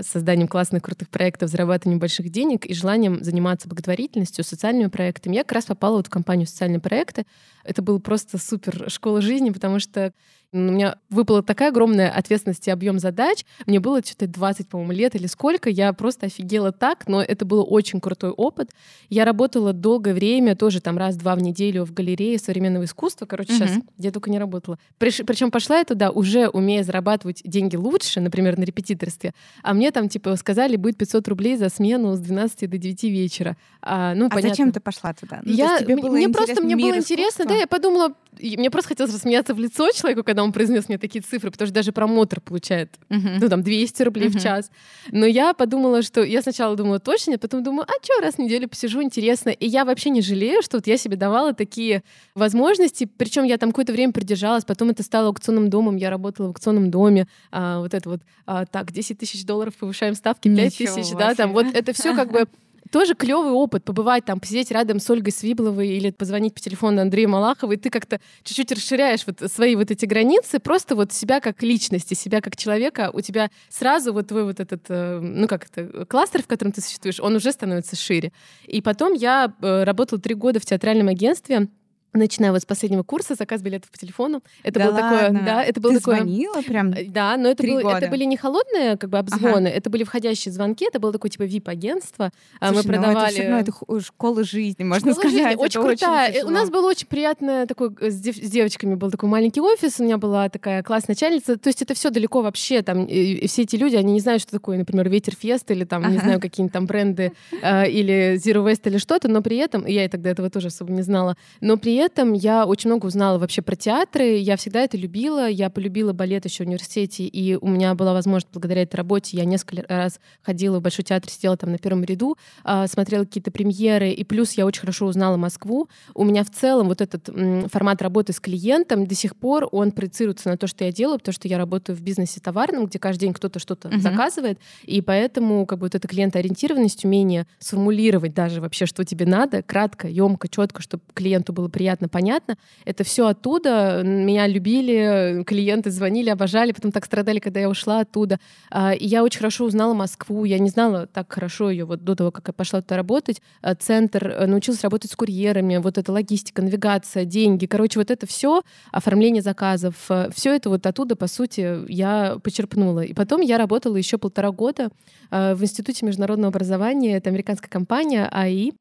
созданием классных, крутых проектов, зарабатыванием больших денег и желанием заниматься благотворительностью, социальными проектами. Я как раз попала вот в компанию «Социальные проекты». Это был просто супер школа жизни, потому что у меня выпала такая огромная ответственность и объем задач. Мне было что-то 20, по-моему, лет или сколько. Я просто офигела так, но это был очень крутой опыт. Я работала долгое время, тоже там раз-два в неделю в галерее современного искусства. Короче, mm-hmm. сейчас я только не работала. Причем пошла я туда, уже умея зарабатывать деньги лучше, например, на репетиторстве. А мне там, типа, сказали, будет 500 рублей за смену с 12 до 9 вечера. А, ну, а понятно. зачем ты пошла туда? Ну, я, было мне просто мне было интересно, да, я подумала, мне просто хотелось рассмеяться в лицо человеку, когда он произнес мне такие цифры, потому что даже промоутер получает, uh-huh. ну, там, 200 рублей uh-huh. в час. Но я подумала, что... Я сначала думала, точно, а потом думаю, а что, раз в неделю посижу, интересно. И я вообще не жалею, что вот я себе давала такие возможности, причем я там какое-то время придержалась, потом это стало аукционным домом, я работала в аукционном доме, а, вот это вот, а, так, 10 тысяч долларов повышаем ставки, 5 тысяч, да, там вот это все как бы тоже клевый опыт побывать там, посидеть рядом с Ольгой Свибловой или позвонить по телефону Андрею Малахову, и ты как-то чуть-чуть расширяешь вот свои вот эти границы, просто вот себя как личности, себя как человека, у тебя сразу вот твой вот этот, э, ну как это, кластер, в котором ты существуешь, он уже становится шире. И потом я э, работала три года в театральном агентстве, начиная вот с последнего курса, заказ билетов по телефону. Это да было ладно? такое, да, это было Ты такое. звонила прям. Э, да, но это, было, года. это были не холодные как бы обзвоны, ага. это были входящие звонки, это было такое типа VIP агентство. А Слушай, мы продавали. Ну это, ну, это школа жизни, можно школа сказать. Жизни. Очень крутая. Очень У нас было очень приятное такой э, с, дев, с девочками был такой маленький офис, у меня была такая классная начальница. То есть это все далеко вообще там и, и все эти люди, они не знают, что такое, например, Ветер Фест или там ага. не знаю какие-нибудь там бренды э, или Zero Waste или что-то, но при этом я и тогда этого тоже особо не знала, но при этом я очень очень много узнала вообще про театры. Я всегда это любила. Я полюбила балет еще в университете, и у меня была возможность благодаря этой работе. Я несколько раз ходила в Большой театр, сидела там на первом ряду, а, смотрела какие-то премьеры, и плюс я очень хорошо узнала Москву. У меня в целом вот этот формат работы с клиентом до сих пор он проецируется на то, что я делаю, потому что я работаю в бизнесе товарном, где каждый день кто-то что-то uh-huh. заказывает, и поэтому как бы вот эта клиентоориентированность, умение сформулировать даже вообще, что тебе надо, кратко, емко, четко, чтобы клиенту было приятно, понятно, это все оттуда. Меня любили, клиенты звонили, обожали, потом так страдали, когда я ушла оттуда. А, и я очень хорошо узнала Москву. Я не знала так хорошо ее вот до того, как я пошла туда работать. А, центр, э, научилась работать с курьерами, вот эта логистика, навигация, деньги. Короче, вот это все, оформление заказов, э, все это вот оттуда, по сути, я почерпнула. И потом я работала еще полтора года э, в Институте международного образования. Это американская компания АИ.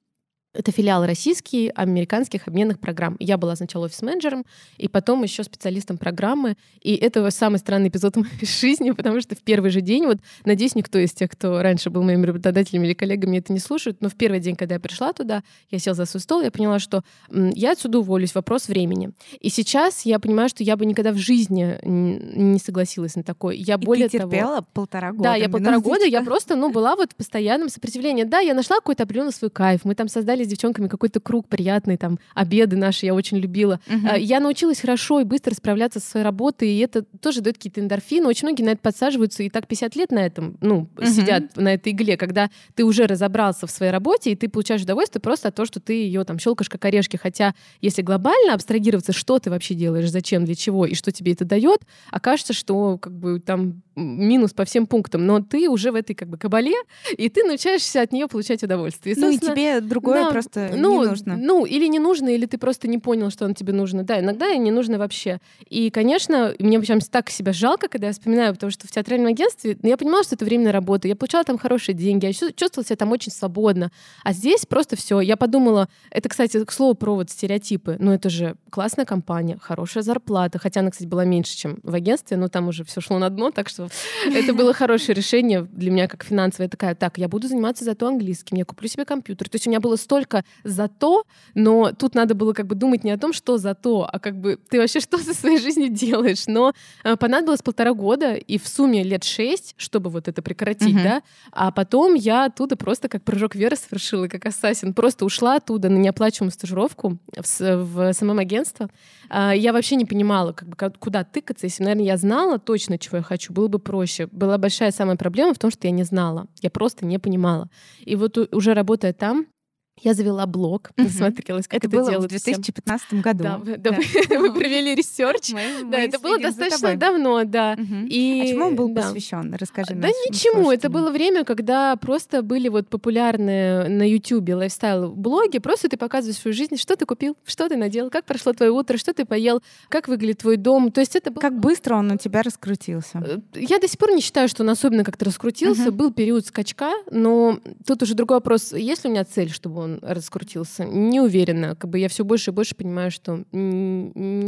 Это филиал российский американских обменных программ. Я была сначала офис-менеджером, и потом еще специалистом программы. И это самый странный эпизод *laughs* моей жизни, потому что в первый же день, вот, надеюсь, никто из тех, кто раньше был моими работодателями или коллегами, это не слушает, но в первый день, когда я пришла туда, я села за свой стол, я поняла, что я отсюда уволюсь, вопрос времени. И сейчас я понимаю, что я бы никогда в жизни не согласилась на такое. Я и более ты терпела того, полтора года. Да, я полтора года, я просто, ну, была вот в постоянном сопротивлении. Да, я нашла какой-то определенный свой кайф. Мы там создали с девчонками какой-то круг приятный, там, обеды наши я очень любила. Uh-huh. Я научилась хорошо и быстро справляться со своей работой, и это тоже дает какие-то эндорфины. Очень многие на это подсаживаются, и так 50 лет на этом, ну, uh-huh. сидят на этой игле, когда ты уже разобрался в своей работе, и ты получаешь удовольствие просто от того, что ты ее там щелкаешь как орешки. Хотя, если глобально абстрагироваться, что ты вообще делаешь, зачем, для чего, и что тебе это дает, окажется, что как бы там минус по всем пунктам, но ты уже в этой как бы кабале, и ты научаешься от нее получать удовольствие. И, ну и тебе другое да, просто ну, не нужно. Ну, или не нужно, или ты просто не понял, что оно тебе нужно. Да, иногда и не нужно вообще. И, конечно, мне прям так себя жалко, когда я вспоминаю, потому что в театральном агентстве ну, я понимала, что это временная работа, я получала там хорошие деньги, я чувствовала себя там очень свободно. А здесь просто все. Я подумала, это, кстати, к слову про вот стереотипы. Ну, это же классная компания, хорошая зарплата, хотя она, кстати, была меньше, чем в агентстве, но там уже все шло на дно, так что это было хорошее решение для меня как финансовое. Я такая, так, я буду заниматься зато английским, я куплю себе компьютер. То есть у меня было столько зато, но тут надо было как бы думать не о том, что зато, а как бы ты вообще что со своей жизнью делаешь. Но э, понадобилось полтора года и в сумме лет шесть, чтобы вот это прекратить, uh-huh. да. А потом я оттуда просто как прыжок веры совершила, как ассасин. Просто ушла оттуда на неоплачиваемую стажировку в, в самом агентство. А, я вообще не понимала, как бы, куда тыкаться. Если, наверное, я знала точно, чего я хочу, было бы проще. Была большая самая проблема в том, что я не знала. Я просто не понимала. И вот уже работая там, Я завела блог, смотрелась, как Это это, было в делают все. 2015 году. Да, вы, да, *laughs* вы- провели research. Мы- Да, мы это было достаточно давно, да. Мгм. И, А чему он был да. посвящен? Расскажи Да ничему. Это было время, когда просто были вот популярные на Ютубе лайфстайл-блоги. Просто ты показываешь свою жизнь, что ты купил, что ты надел, как прошло твое утро, что ты поел, как выглядит твой дом. То есть это было... Как быстро он у тебя раскрутился? Э, Я до сих пор не считаю, что он особенно как-то раскрутился. Мгм. Был период скачка, но тут уже другой вопрос. Есть ли у меня цель, чтобы он раскрутился? Не уверена. Как бы я все больше и больше понимаю, что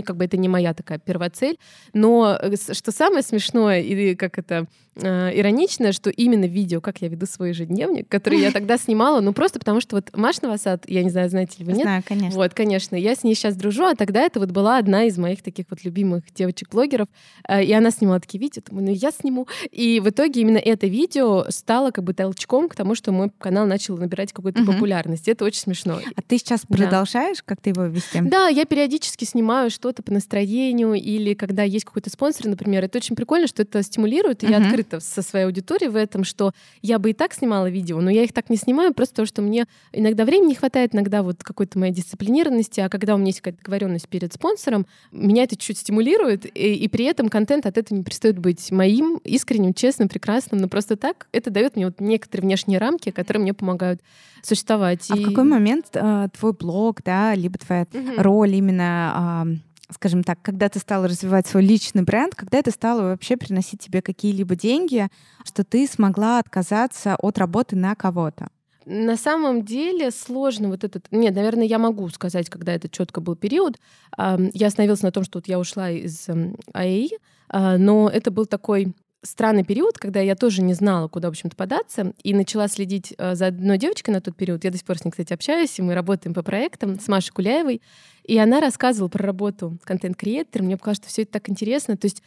как бы это не моя такая первоцель. Но э, что самое смешное и как это э, ироничное, что именно видео, как я веду свой ежедневник, который я *laughs* тогда снимала, ну просто потому что вот Маш Новосад, я не знаю, знаете ли вы, нет? Знаю, конечно. Вот, конечно, я с ней сейчас дружу, а тогда это вот была одна из моих таких вот любимых девочек-блогеров, э, и она снимала такие видео, думаю, ну я сниму. И в итоге именно это видео стало как бы толчком к тому, что мой канал начал набирать какую-то Мгм. популярность. Это очень смешно. А ты сейчас Да. продолжаешь как-то его вести? Да, я периодически снимаю что-то по настроению или когда есть какой-то спонсор, например. Это очень прикольно, что это стимулирует, и я Мгм. открыта со своей аудиторией в этом, что я бы и так снимала видео, но я их так не снимаю, просто потому что мне иногда времени не хватает, иногда вот какой-то моей дисциплинированности, а когда у меня есть какая-то договоренность перед спонсором, меня это чуть стимулирует, и, и при этом контент от этого не перестает быть моим, искренним, честным, прекрасным, но просто так это дает мне вот некоторые внешние рамки, которые мне помогают существовать. А в И- какой момент э, твой блог, да, либо твоя Мгм. роль именно, а, скажем так, когда ты стала развивать свой личный бренд, когда это стало вообще приносить тебе какие-либо деньги, что ты смогла отказаться от работы на кого-то? На самом деле сложно вот этот... Нет, наверное, я могу сказать, когда это четко был период. Я остановилась на том, что вот я ушла из АЭИ, а, но это был такой странный период, когда я тоже не знала, куда, в общем-то, податься, и начала следить э, за одной девочкой на тот период. Я до сих пор с ней, кстати, общаюсь, и мы работаем по проектам с Машей Куляевой. И она рассказывала про работу контент-креатором. Мне показалось, что все это так интересно. То есть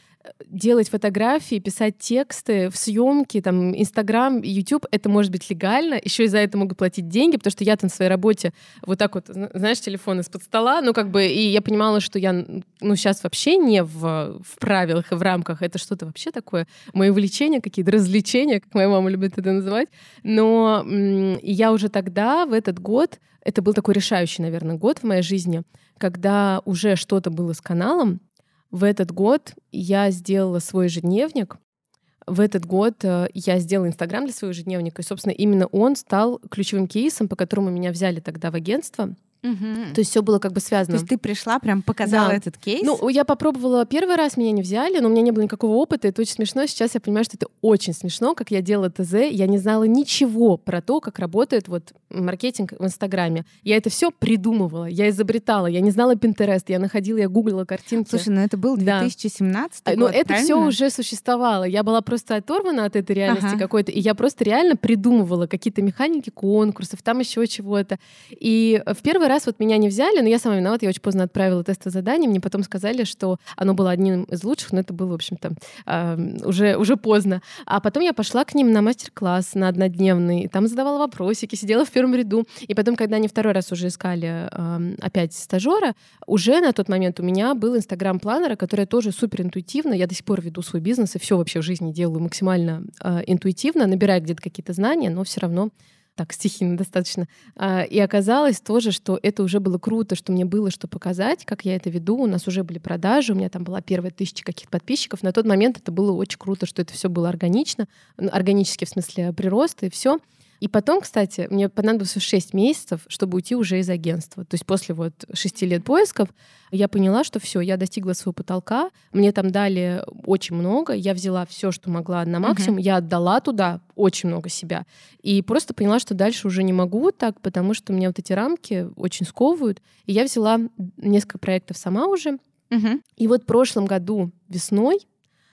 делать фотографии, писать тексты в съемки, там, Инстаграм, YouTube, это может быть легально. Еще и за это могут платить деньги, потому что я-то на своей работе вот так вот, зна- знаешь, телефон из-под стола, ну, как бы, и я понимала, что я, ну, сейчас вообще не в, в правилах и в рамках. Это что-то вообще такое, мои увлечения, какие-то развлечения, как моя мама любит это называть. Но я уже тогда, в этот год, это был такой решающий, наверное, год в моей жизни, когда уже что-то было с каналом. В этот год я сделала свой ежедневник. В этот год э, я сделала Инстаграм для своего ежедневника. И, собственно, именно он стал ключевым кейсом, по которому меня взяли тогда в агентство. То есть все было как бы То связано. есть ты пришла, прям показала Да. этот кейс? Ну, я попробовала первый раз, меня не взяли, но у меня не было никакого опыта, это очень смешно. Сейчас я понимаю, что это очень смешно, как я делала ТЗ. Я не знала ничего про то, как работает вот маркетинг в Инстаграме. Я это все придумывала, я изобретала, я не знала Pinterest, я находила, я гуглила картинки. Слушай, ну это был Да. 2017 А, год, Но это все уже существовало. Я была просто оторвана от этой реальности Ага. какой-то, и я просто реально придумывала какие-то механики конкурсов, там еще чего-то. И в первый раз вот меня не взяли, но я сама виновата, я очень поздно отправила тестовое задание, мне потом сказали, что оно было одним из лучших, но это было, в общем-то, а, уже, уже поздно. А потом я пошла к ним на мастер-класс на однодневный, там задавала вопросики, сидела в первом ряду. И потом, когда они второй раз уже искали а, опять стажера, уже на тот момент у меня был инстаграм-планера, который тоже супер интуитивно. Я до сих пор веду свой бизнес и все вообще в жизни делаю максимально э, интуитивно, набирая где-то какие-то знания, но все равно так стихийно достаточно. А, И оказалось тоже, что это уже было круто, что мне было что показать, как я это веду. У нас уже были продажи, у меня там была первая тысяча каких-то подписчиков. На тот момент это было очень круто, что это все было органично, органически в смысле прироста и все. И потом, кстати, мне понадобилось 6 месяцев, чтобы уйти уже из агентства. То есть после вот 6 лет поисков я поняла, что все, я достигла своего потолка. Мне там дали очень много. Я взяла все, что могла на максимум. Я отдала туда очень много себя. И просто поняла, что дальше уже не могу так, потому что меня вот эти рамки очень сковывают. И я взяла несколько проектов сама уже. Мгм. И вот в прошлом году весной,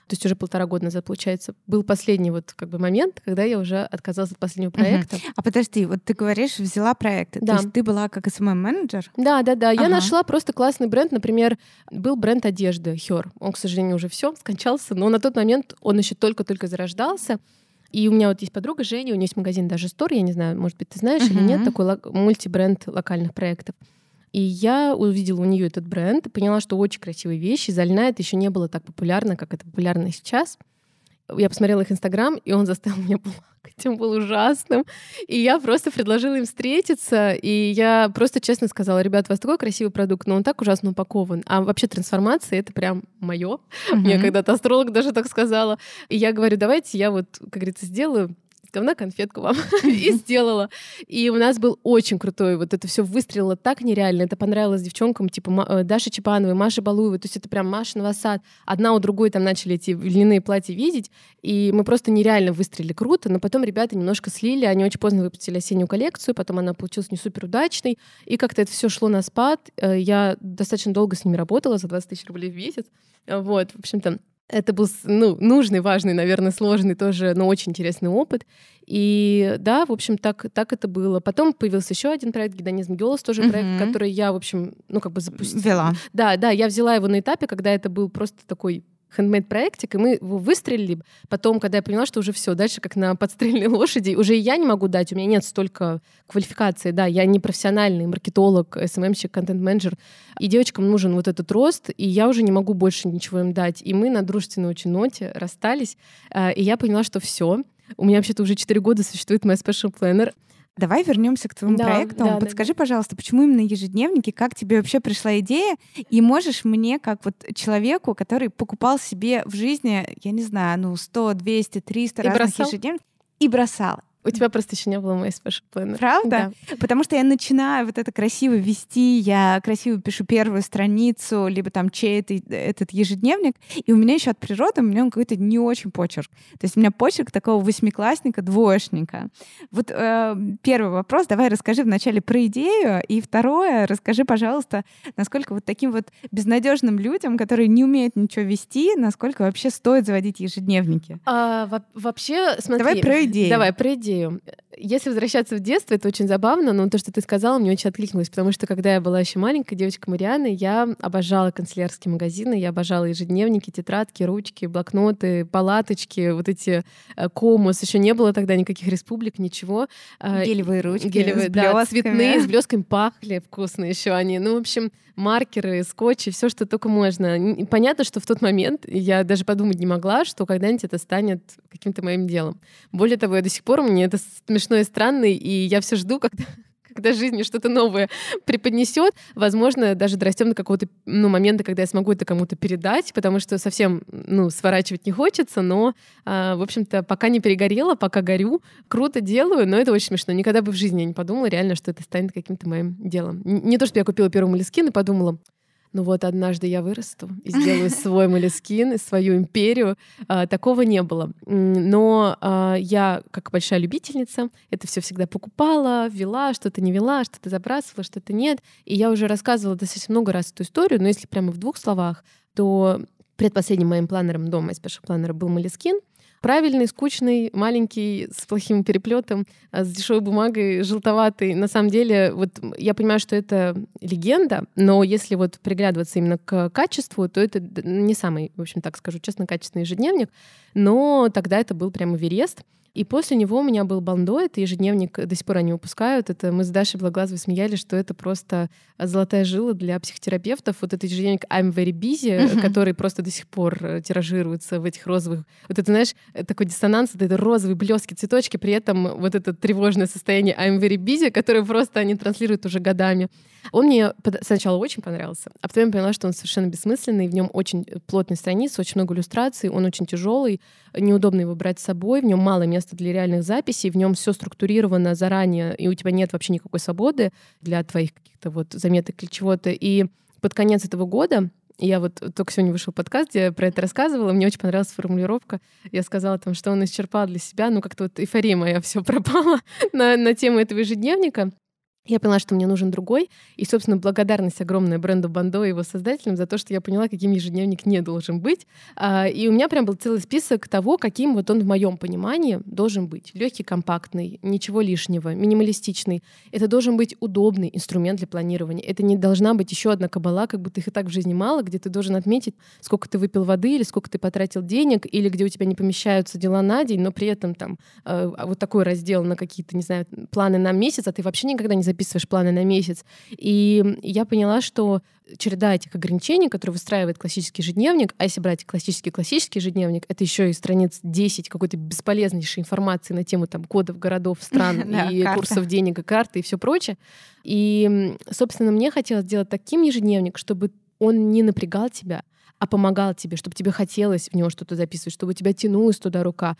то есть уже полтора года назад, получается, был последний вот как бы момент, когда я уже отказалась от последнего проекта. А подожди, вот ты говоришь, взяла проекты. Да. То есть ты была как SMM-менеджер? Да, да, да. Я Ага. нашла просто классный бренд. Например, был бренд одежды Хер. Он, к сожалению, уже все скончался, но на тот момент он еще только-только зарождался. И у меня вот есть подруга Женя, у нее есть магазин даже Стор, я не знаю, может быть, ты знаешь или нет, такой лок- мультибренд локальных проектов. И я увидела у нее этот бренд и поняла, что очень красивые вещи. Зальна это еще не было так популярно, как это популярно сейчас. Я посмотрела их Инстаграм, и он заставил *laughs* меня плакать. Он был ужасным. И я просто предложила им встретиться, и я просто честно сказала, ребят, у вас такой красивый продукт, но он так ужасно упакован. А вообще трансформация — это прям мое. Mm-hmm. *laughs* Мне когда-то астролог даже так сказала. И я говорю, давайте я вот, как говорится, сделаю говна конфетку вам *laughs* и сделала. И у нас был очень крутой, вот это все выстрелило так нереально, это понравилось девчонкам, типа э, Даше Чапановой, Маше Балуевой, то есть это прям Маша Новосад. Одна у другой там начали эти льняные платья видеть, и мы просто нереально выстрелили круто, но потом ребята немножко слили, они очень поздно выпустили осеннюю коллекцию, потом она получилась не супер удачной, и как-то это все шло на спад. Э, я достаточно долго с ними работала, за 20 тысяч рублей в месяц. Вот, в общем-то, это был ну, нужный, важный, наверное, сложный тоже, но очень интересный опыт. И да, в общем, так, так это было. Потом появился еще один проект «Гедонизм Гелос», тоже uh-huh. проект, который я, в общем, ну, как бы запустила. Вела. Да, да, я взяла его на этапе, когда это был просто такой хендмейд проектик, и мы его выстрелили. Потом, когда я поняла, что уже все, дальше как на подстрельной *laughs* лошади, уже и я не могу дать, у меня нет столько квалификации, да, я не профессиональный маркетолог, СММщик, контент-менеджер, и девочкам нужен вот этот рост, и я уже не могу больше ничего им дать. И мы на дружественной очень ноте расстались, э, и я поняла, что все, у меня вообще-то уже 4 года существует мой special planner. Давай вернемся к твоему Да, проекту. да, да, Подскажи, пожалуйста, почему именно ежедневники? Как тебе вообще пришла идея? И можешь мне, как вот человеку, который покупал себе в жизни, я не знаю, ну 100, 200, 300 И разных бросал? ежедневников и бросал. У тебя просто еще не было моей special planner. Правда? Потому что я начинаю вот это красиво вести, я красиво пишу первую страницу, либо там чей-то этот ежедневник, и у меня еще от природы, у меня он какой-то не очень почерк. То есть у меня почерк такого восьмиклассника, двоечника. Вот э, первый вопрос, давай расскажи вначале про идею, и второе, расскажи, пожалуйста, насколько вот таким вот безнадежным людям, которые не умеют ничего вести, насколько вообще стоит заводить ежедневники. А, во- вообще, смотри. Давай про идею. Давай про идею. Если возвращаться в детство, это очень забавно, но то, что ты сказала, мне очень откликнулось, потому что когда я была еще маленькая девочка Марианы, я обожала канцелярские магазины, я обожала ежедневники, тетрадки, ручки, блокноты, палаточки, вот эти э, комус. Еще не было тогда никаких республик, ничего. А, Гелевые ручки Гелевые, да, цветные, с блесками пахли, вкусные еще они. Ну, в общем, маркеры, скотчи, все, что только можно. Понятно, что в тот момент я даже подумать не могла, что когда-нибудь это станет каким-то моим делом. Более того, я до сих пор, мне это смешно и странно, и я все жду, *laughs* когда когда жизнь что-то новое преподнесет, возможно, даже дорастем до какого-то ну, момента, когда я смогу это кому-то передать, потому что совсем ну, сворачивать не хочется, но, а, в общем-то, пока не перегорела, пока горю, круто делаю, но это очень смешно. Никогда бы в жизни я не подумала реально, что это станет каким-то моим делом. Не то, что я купила первый молескин и подумала, ну вот однажды я вырасту и сделаю свой молескин, и свою империю. А, такого не было. Но а, я, как большая любительница, это все всегда покупала, вела, что-то не вела, что-то забрасывала, что-то нет. И я уже рассказывала достаточно много раз эту историю, но если прямо в двух словах, то предпоследним моим планером дома из спешл планера был молескин. Правильный, скучный, маленький, с плохим переплетом, а, с дешевой бумагой, желтоватый. На самом деле, вот я понимаю, что это легенда, но если вот приглядываться именно к качеству, то это не самый, в общем, так скажу честно, качественный ежедневник, но тогда это был прям Эверест. И после него у меня был Бандо, это ежедневник, до сих пор они выпускают. Это мы с Дашей Благлазовой смеялись, что это просто золотая жила для психотерапевтов. Вот этот ежедневник I'm very busy, Мгм. который просто до сих пор э, тиражируется в этих розовых... Вот это, знаешь, э, такой диссонанс, вот это розовые блески, цветочки, при этом вот это тревожное состояние I'm very busy, которое просто они транслируют уже годами. Он мне сначала очень понравился, а потом я поняла, что он совершенно бессмысленный, в нем очень плотные страницы, очень много иллюстраций, он очень тяжелый, неудобно его брать с собой, в нем мало места для реальных записей, в нем все структурировано заранее, и у тебя нет вообще никакой свободы для твоих каких-то вот заметок или чего-то. И под конец этого года я вот только сегодня вышел подкаст, где я про это рассказывала, мне очень понравилась формулировка. Я сказала там, что он исчерпал для себя, ну как-то вот эйфория моя все пропала *laughs* на, на тему этого ежедневника. Я поняла, что мне нужен другой. И, собственно, благодарность огромная бренду Бандо и его создателям за то, что я поняла, каким ежедневник не должен быть. А, И у меня прям был целый список того, каким вот он в моем понимании должен быть. Легкий, компактный, ничего лишнего, минималистичный. Это должен быть удобный инструмент для планирования. Это не должна быть еще одна кабала, как будто их и так в жизни мало, где ты должен отметить, сколько ты выпил воды или сколько ты потратил денег, или где у тебя не помещаются дела на день, но при этом там э, вот такой раздел на какие-то, не знаю, планы на месяц, а ты вообще никогда не записываешь планы на месяц. И я поняла, что череда этих ограничений, которые выстраивает классический ежедневник, а если брать классический классический ежедневник, это еще и страниц 10 какой-то бесполезнейшей информации на тему там кодов, городов, стран *laughs* и курсов денег, и карты и все прочее. И, собственно, мне хотелось сделать таким ежедневник, чтобы он не напрягал тебя, а помогал тебе, чтобы тебе хотелось в него что-то записывать, чтобы у тебя тянулась туда рука.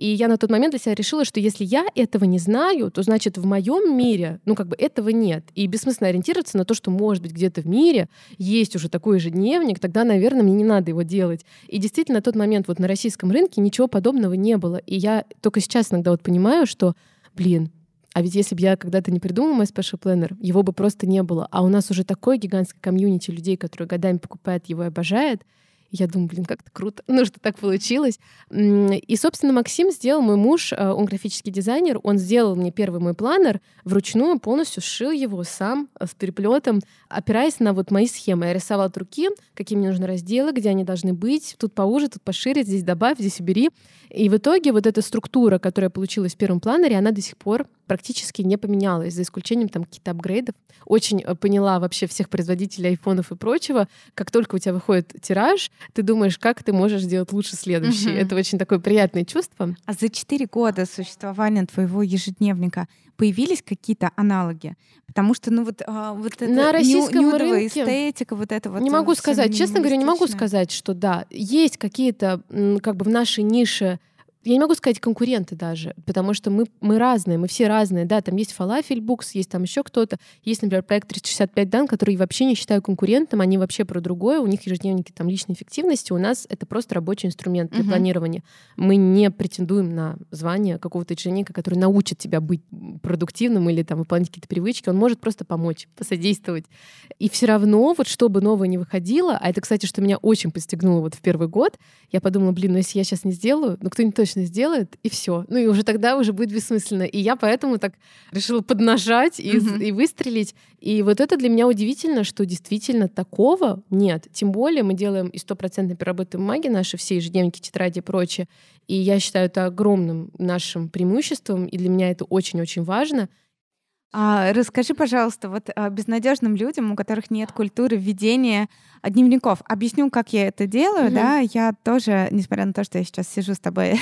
И я на тот момент для себя решила, что если я этого не знаю, то значит в моем мире, ну как бы этого нет. И бессмысленно ориентироваться на то, что может быть где-то в мире есть уже такой ежедневник, тогда, наверное, мне не надо его делать. И действительно, на тот момент вот на российском рынке ничего подобного не было. И я только сейчас иногда вот понимаю, что, блин, а ведь если бы я когда-то не придумала мой Special Planner, его бы просто не было. А у нас уже такой гигантский комьюнити людей, которые годами покупают его и обожают. Я думаю, блин, как это круто, *laughs* ну что так получилось. И, собственно, Максим сделал, мой муж, э, он графический дизайнер, он сделал мне первый мой планер, вручную полностью сшил его сам э, с переплетом, опираясь на вот мои схемы. Я рисовала от руки, какие мне нужны разделы, где они должны быть, тут поуже, тут пошире, здесь добавь, здесь убери. И в итоге вот эта структура, которая получилась в первом планере, она до сих пор практически не поменялась, за исключением там каких-то апгрейдов. Очень э, поняла вообще всех производителей айфонов и прочего. Как только у тебя выходит тираж, ты думаешь, как ты можешь сделать лучше следующий. Угу. Это очень такое приятное чувство. А за четыре года существования твоего ежедневника появились какие-то аналоги? Потому что, ну вот, а, вот это на российском ню- рынке эстетика, вот это вот. Не могу сказать, честно говоря, не могу сказать, что да, есть какие-то как бы в нашей нише я не могу сказать конкуренты даже, потому что мы, мы разные, мы все разные. Да, там есть Falafel Books, есть там еще кто-то. Есть, например, проект 365 дан, который вообще не считаю конкурентом, они вообще про другое, у них ежедневники там личной эффективности, у нас это просто рабочий инструмент для uh-huh. планирования. Мы не претендуем на звание какого-то ежедневника, который научит тебя быть продуктивным или там выполнять какие-то привычки, он может просто помочь, посодействовать. И все равно, вот чтобы новое не выходило, а это, кстати, что меня очень подстегнуло вот в первый год, я подумала, блин, ну если я сейчас не сделаю, ну кто-нибудь точно сделает, и все. Ну и уже тогда уже будет бессмысленно. И я поэтому так решила поднажать и, mm-hmm. и выстрелить. И вот это для меня удивительно, что действительно такого нет. Тем более мы делаем и стопроцентно переработанные бумаги, наши все ежедневники, тетради и прочее. И я считаю это огромным нашим преимуществом, и для меня это очень-очень важно. А, расскажи, пожалуйста, вот а, безнадежным людям, у которых нет культуры ведения дневников, объясню, как я это делаю, угу. да, я тоже, несмотря на то, что я сейчас сижу с тобой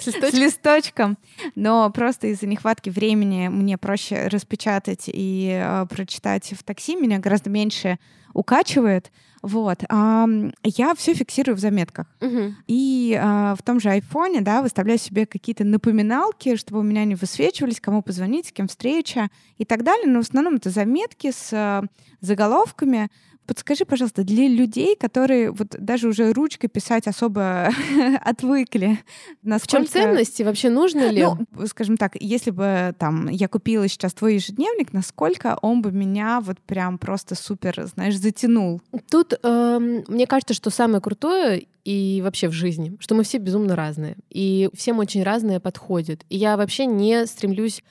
с листочком, с листочком но просто из-за нехватки времени мне проще распечатать и а, прочитать в такси, меня гораздо меньше укачивает. Вот. А, я все фиксирую в заметках. Угу. И а, в том же айфоне, да, выставляю себе какие-то напоминалки, чтобы у меня не высвечивались, кому позвонить, с кем встреча и так далее. Но в основном это заметки с а, заголовками. Подскажи, пожалуйста, для людей, которые вот даже уже ручкой писать особо *laughs* отвыкли, насколько... В чем ценности? Вообще нужно ли? Ну, скажем так, если бы там я купила сейчас твой ежедневник, насколько он бы меня вот прям просто супер, знаешь, затянул? Тут э, мне кажется, что самое крутое и вообще в жизни, что мы все безумно разные, и всем очень разное подходит. И я вообще не стремлюсь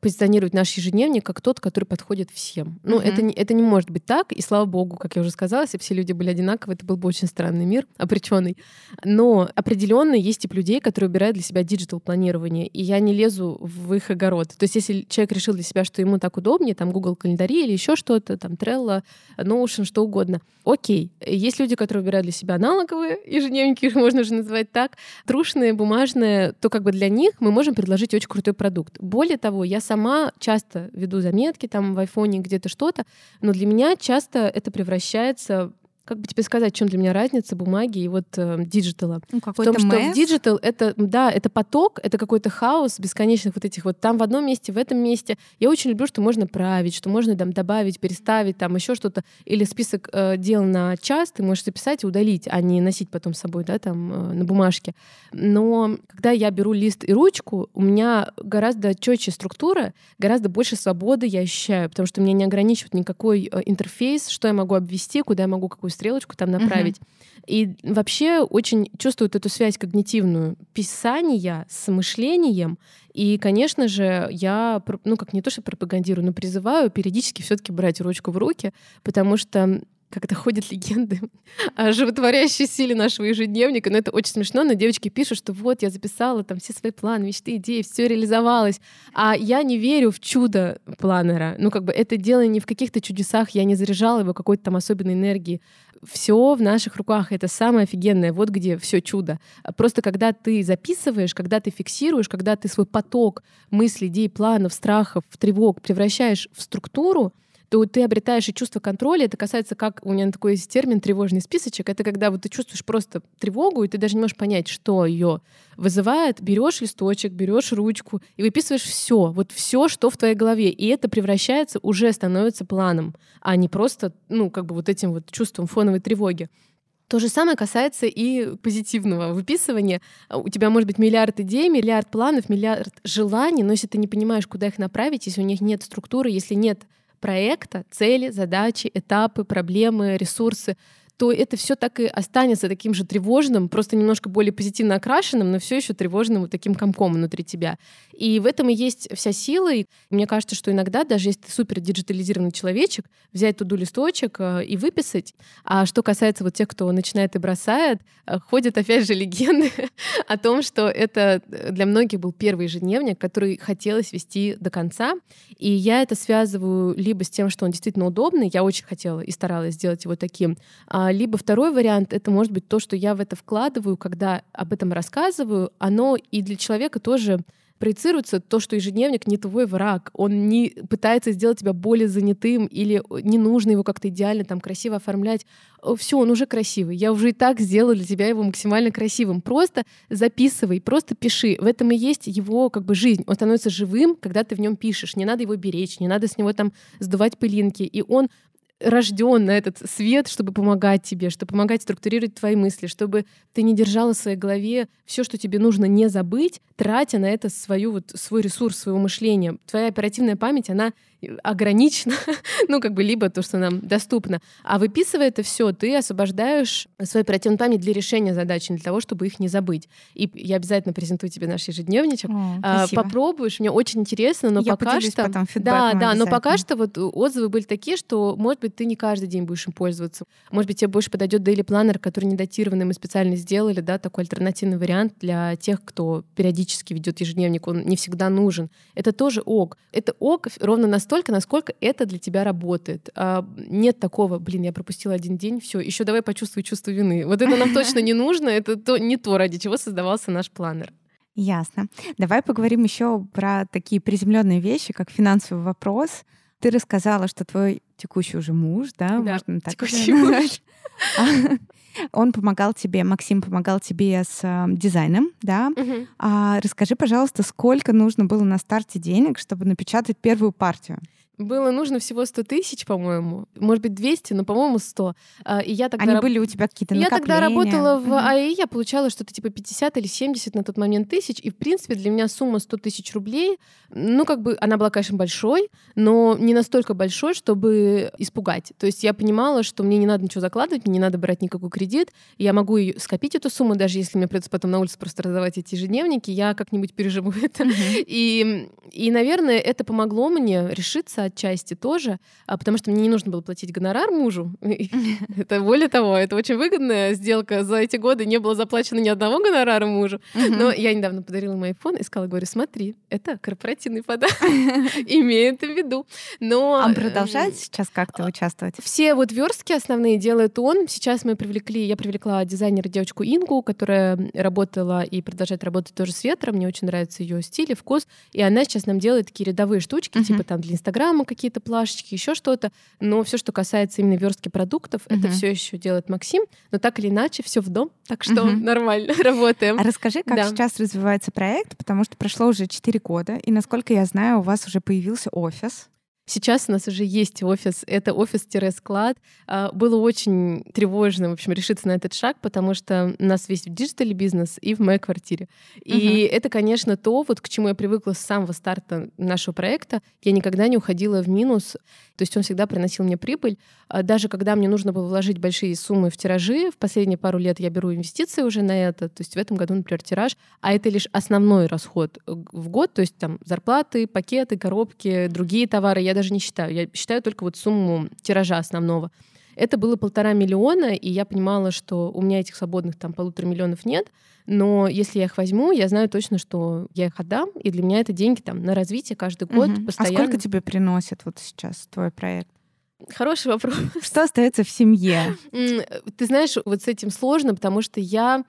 позиционировать наш ежедневник как тот, который подходит всем. Ну, mm-hmm. это, не, это не может быть так, и слава богу, как я уже сказала, если все люди были одинаковы, это был бы очень странный мир, *laughs* обреченный. Но определенно есть тип людей, которые выбирают для себя digital планирование, и я не лезу в их огород. То есть если человек решил для себя, что ему так удобнее, там Google календари или еще что-то, там Trello, Notion, что угодно, окей. Есть люди, которые выбирают для себя аналоговые *laughs* ежедневники, их можно уже назвать так, трушные, бумажные, то как бы для них мы можем предложить очень крутой продукт. Более того, я сама часто веду заметки там в айфоне где-то что-то, но для меня часто это превращается как бы тебе сказать, в чем для меня разница бумаги и вот э, digital а? Ну, в том, что в digital это, да, это поток, это какой-то хаос бесконечных вот этих вот там в одном месте, в этом месте. Я очень люблю, что можно править, что можно там добавить, переставить, там еще что-то. Или список э, дел на час ты можешь записать и удалить, а не носить потом с собой, да, там э, на бумажке. Но когда я беру лист и ручку, у меня гораздо четче структура, гораздо больше свободы я ощущаю, потому что меня не ограничивает никакой э, интерфейс, что я могу обвести, куда я могу какую стрелочку там направить. Uh-huh. И вообще очень чувствуют эту связь когнитивную писания с мышлением. И, конечно же, я, ну, как не то, что пропагандирую, но призываю периодически все таки брать ручку в руки, потому что как это ходят легенды *laughs* о животворящей силе нашего ежедневника. Но это очень смешно, но девочки пишут, что вот я записала там все свои планы, мечты, идеи, все реализовалось. А я не верю в чудо планера. Ну, как бы это дело не в каких-то чудесах, я не заряжала его какой-то там особенной энергией. Все в наших руках, это самое офигенное, вот где все чудо. Просто когда ты записываешь, когда ты фиксируешь, когда ты свой поток мыслей, идей, планов, страхов, тревог превращаешь в структуру, то ты обретаешь и чувство контроля. Это касается, как у меня такой есть термин тревожный списочек. Это когда вот ты чувствуешь просто тревогу, и ты даже не можешь понять, что ее вызывает. Берешь листочек, берешь ручку и выписываешь все, вот все, что в твоей голове. И это превращается, уже становится планом, а не просто, ну, как бы вот этим вот чувством фоновой тревоги. То же самое касается и позитивного выписывания. У тебя может быть миллиард идей, миллиард планов, миллиард желаний, но если ты не понимаешь, куда их направить, если у них нет структуры, если нет проекта, цели, задачи, этапы, проблемы, ресурсы, то это все так и останется таким же тревожным, просто немножко более позитивно окрашенным, но все еще тревожным вот таким комком внутри тебя. И в этом и есть вся сила. И мне кажется, что иногда, даже если ты супер диджитализированный человечек, взять туду листочек э, и выписать. А что касается вот тех, кто начинает и бросает, э, ходят опять же легенды *laughs* о том, что это для многих был первый ежедневник, который хотелось вести до конца. И я это связываю либо с тем, что он действительно удобный, я очень хотела и старалась сделать его таким, а, либо второй вариант — это может быть то, что я в это вкладываю, когда об этом рассказываю, оно и для человека тоже проецируется то, что ежедневник не твой враг. Он не пытается сделать тебя более занятым или не нужно его как-то идеально там красиво оформлять. Все, он уже красивый. Я уже и так сделала для тебя его максимально красивым. Просто записывай, просто пиши. В этом и есть его как бы жизнь. Он становится живым, когда ты в нем пишешь. Не надо его беречь, не надо с него там сдувать пылинки. И он рожден на этот свет, чтобы помогать тебе, чтобы помогать структурировать твои мысли, чтобы ты не держала в своей голове все, что тебе нужно не забыть, тратя на это свою, вот, свой ресурс, своего мышления. Твоя оперативная память, она ограничено, *laughs* ну, как бы либо то, что нам доступно. А выписывая это все, ты освобождаешь свою оперативную память для решения задач, для того, чтобы их не забыть. И я обязательно презентую тебе наш ежедневничек. О, а, попробуешь, мне очень интересно, но я пока что... Потом да, да, но пока что вот отзывы были такие, что, может быть, ты не каждый день будешь им пользоваться. Может быть, тебе больше подойдет Daily Planner, который не датированный, мы специально сделали, да, такой альтернативный вариант для тех, кто периодически ведет ежедневник, он не всегда нужен. Это тоже ок. Это ок ровно на настолько, насколько это для тебя работает. А, нет такого, блин, я пропустила один день, все, еще давай почувствуй чувство вины. Вот это нам точно не нужно, это то, не то, ради чего создавался наш планер. Ясно. Давай поговорим еще про такие приземленные вещи, как финансовый вопрос. Ты рассказала, что твой текущий уже муж, да, да можно так текущий муж. *laughs* Он помогал тебе, Максим помогал тебе с э, дизайном, да. Угу. А, расскажи, пожалуйста, сколько нужно было на старте денег, чтобы напечатать первую партию? Было нужно всего 100 тысяч, по-моему. Может быть, 200, но, по-моему, 100. А, и я тогда Они раб... были у тебя какие-то Я тогда работала в. АИ, я получала что-то типа 50 или 70 на тот момент тысяч. И, в принципе, для меня сумма 100 тысяч рублей, ну, как бы, она была, конечно, большой, но не настолько большой, чтобы испугать. То есть я понимала, что мне не надо ничего закладывать, мне не надо брать никакой кредит. Я могу скопить эту сумму, даже если мне придется потом на улице просто раздавать эти ежедневники, я как-нибудь переживу это. Mm-hmm. И, и, наверное, это помогло мне решиться отчасти тоже, а, потому что мне не нужно было платить гонорар мужу. *laughs* *laughs* Это более того, это очень выгодная сделка. За эти годы не было заплачено ни одного гонорара мужу. Но я недавно подарила ему iPhone и сказала, говорю, смотри, это корпоративный подарок. *laughs* Имей это в виду. Но... Он продолжает сейчас как-то участвовать? Все вот верстки основные делает он. Сейчас мы привлекли, я привлекла дизайнера девочку Ингу, которая работала и продолжает работать тоже с ветром. Мне очень нравится ее стиль и вкус. И она сейчас нам делает такие рядовые штучки, типа там для Инстаграма какие-то плашки, чашечки, еще что-то. Но все, что касается именно верстки продуктов, uh-huh. это все еще делает Максим. Но так или иначе, все в дом. Так что uh-huh. нормально, *laughs* работаем. А расскажи, как да. сейчас развивается проект, потому что прошло уже 4 года, и насколько я знаю, у вас уже появился офис. Сейчас у нас уже есть офис, это офис-склад. А, было очень тревожно, в общем, решиться на этот шаг, потому что у нас весь в диджитале бизнес и в моей квартире. И uh-huh. это, конечно, то, вот к чему я привыкла с самого старта нашего проекта. Я никогда не уходила в минус, то есть он всегда приносил мне прибыль. А даже когда мне нужно было вложить большие суммы в тиражи, в последние пару лет я беру инвестиции уже на это, то есть в этом году, например, тираж, а это лишь основной расход в год, то есть там зарплаты, пакеты, коробки, другие товары, я даже не считаю. Я считаю только вот сумму тиража основного. Это было полтора миллиона, и я понимала, что у меня этих свободных там полутора миллионов нет, но если я их возьму, я знаю точно, что я их отдам, и для меня это деньги там на развитие каждый год Мгм. постоянно. А сколько тебе приносит вот сейчас твой проект? Хороший вопрос. Что остается в семье? *laughs* Ты знаешь, вот с этим сложно, потому что я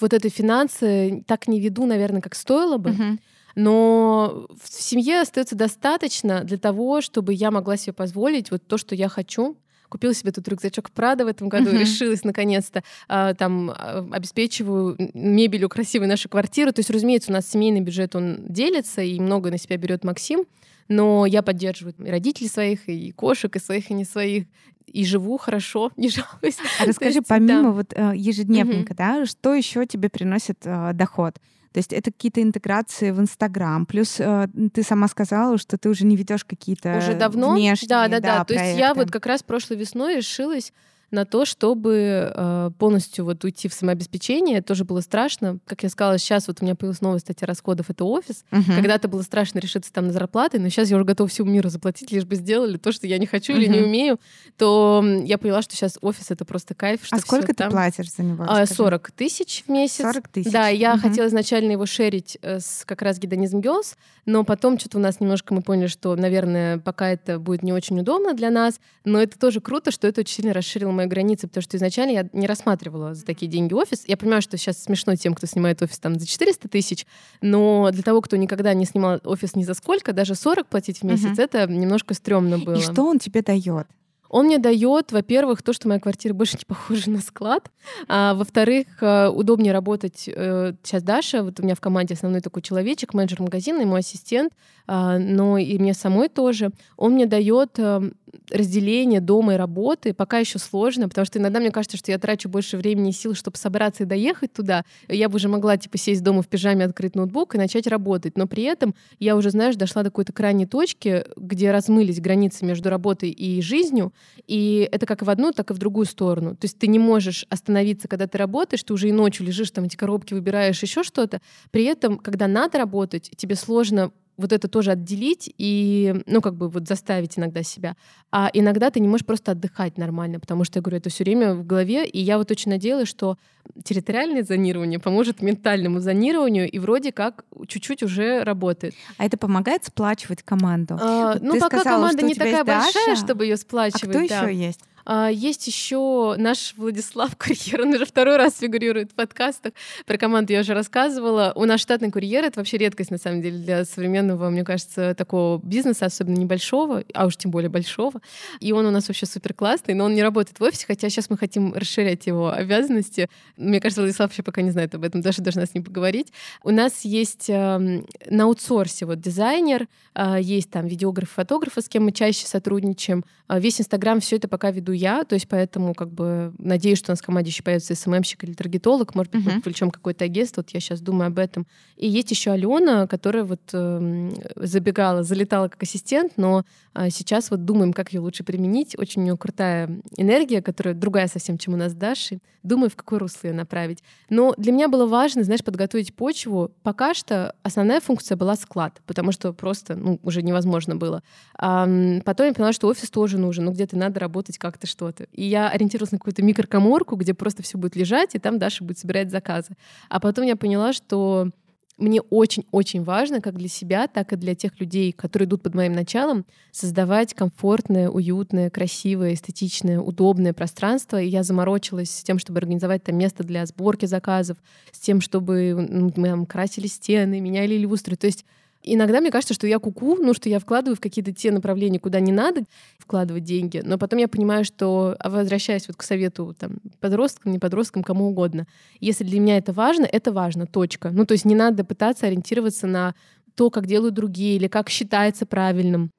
вот этой финансы так не веду, наверное, как стоило бы. Мгм. Но в семье остается достаточно для того, чтобы я могла себе позволить вот то, что я хочу. Купила себе тут рюкзачок Прада в этом году, Мгм. решилась наконец-то. А, Там а, обеспечиваю мебелью красивой нашу квартиру. То есть, разумеется, у нас семейный бюджет, он делится, и много на себя берет Максим. Но я поддерживаю и родителей своих, и кошек, и своих, и не своих. И живу хорошо, *laughs* не жалуюсь. А расскажи, есть, помимо да. вот э, ежедневника, да, что еще тебе приносит э, доход? То есть это какие-то интеграции в Инстаграм, плюс э, ты сама сказала, что ты уже не ведешь какие-то уже давно. внешние, да, да, да. То есть я вот как раз прошлой весной решилась на то, чтобы э, полностью вот уйти в самообеспечение. Это тоже было страшно. Как я сказала, сейчас вот у меня появилась новая статья расходов — это офис. Мгм. Когда-то было страшно решиться там на зарплаты, но сейчас я уже готова всему миру заплатить, лишь бы сделали то, что я не хочу или не умею. То я поняла, что сейчас офис — это просто кайф. Что А сколько ты там. платишь за него? А, расскажи. 40 тысяч в месяц. 40 тысяч. Да, я Мгм. хотела изначально его шерить э, с как раз Гедонизм Girls, но потом что-то у нас немножко мы поняли, что, наверное, пока это будет не очень удобно для нас, но это тоже круто, что это очень сильно расширило мои границы, потому что изначально я не рассматривала за такие деньги офис. Я понимаю, что сейчас смешно тем, кто снимает офис там за 400 тысяч, но для того, кто никогда не снимал офис ни за сколько, даже 40 платить в месяц, Мгм. это немножко стрёмно было. И что он тебе дает? Он мне дает, во-первых, то, что моя квартира больше не похожа на склад, а во-вторых, э, удобнее работать. э, Сейчас Даша, вот у меня в команде основной такой человечек, менеджер магазина, и мой ассистент, а, но и мне самой тоже. Он мне дает э, разделение дома и работы. Пока еще сложно, потому что иногда мне кажется, что я трачу больше времени и сил, чтобы собраться и доехать туда. Я бы уже могла типа сесть дома в пижаме, открыть ноутбук и начать работать. Но при этом я уже, знаешь, дошла до какой-то крайней точки, где размылись границы между работой и жизнью, и это как в одну, так и в другую сторону. То есть ты не можешь остановиться, когда ты работаешь, ты уже и ночью лежишь, там эти коробки выбираешь, еще что-то. При этом, когда надо работать, тебе сложно вот это тоже отделить и, ну, как бы вот заставить иногда себя. А иногда ты не можешь просто отдыхать нормально, потому что, я говорю, это все время в голове. И я вот очень надеялась, что территориальное зонирование поможет ментальному зонированию и вроде как чуть-чуть уже работает. А это помогает сплачивать команду? А, Вот ну, пока сказала, команда не такая большая, Даша. чтобы ее А сплачивать. кто да. еще есть? А, Есть еще наш Владислав *laughs* Курьер, он уже второй раз фигурирует в подкастах. Про команду я уже рассказывала. У нас штатный курьер — это вообще редкость, на самом деле, для современного, мне кажется, такого бизнеса, особенно небольшого, а уж тем более большого. И он у нас вообще супер классный, но он не работает в офисе, хотя сейчас мы хотим расширять его обязанности. Мне кажется, Владислав вообще пока не знает об этом, даже должна с ним поговорить. У нас есть эм, на аутсорсе вот дизайнер, а, есть там видеограф, фотографы, с кем мы чаще сотрудничаем. А, Весь Инстаграм, все это пока веду я, то есть поэтому как бы надеюсь, что у нас в команде еще появится СММщик или таргетолог, может быть, мы Мгм. привлечем какое-то агентство, вот я сейчас думаю об этом. И есть еще Алена, которая вот эм, забегала, залетала как ассистент, но а, сейчас вот думаем, как ее лучше применить. Очень у нее крутая энергия, которая другая совсем, чем у нас с Дашей. Думаю, в какое русло ее направить. Но для меня было важно, знаешь, подготовить почву. Пока что основная функция была склад, потому что просто ну, уже невозможно было. А, потом я поняла, что офис тоже нужен, ну где-то надо работать как-то что-то. И я ориентировалась на какую-то микрокоморку, где просто все будет лежать, и там Даша будет собирать заказы. А потом я поняла, что мне очень-очень важно, как для себя, так и для тех людей, которые идут под моим началом, создавать комфортное, уютное, красивое, эстетичное, удобное пространство. И я заморочилась с тем, чтобы организовать там место для сборки заказов, с тем, чтобы мы там красили стены, меняли люстры. То есть Иногда мне кажется, что я куку, ну, что я вкладываю в какие-то те направления, куда не надо вкладывать деньги, но потом я понимаю, что, а возвращаясь вот к совету там, подросткам, не подросткам, кому угодно, если для меня это важно, это важно, точка. Ну, то есть не надо пытаться ориентироваться на то, как делают другие или как считается правильным.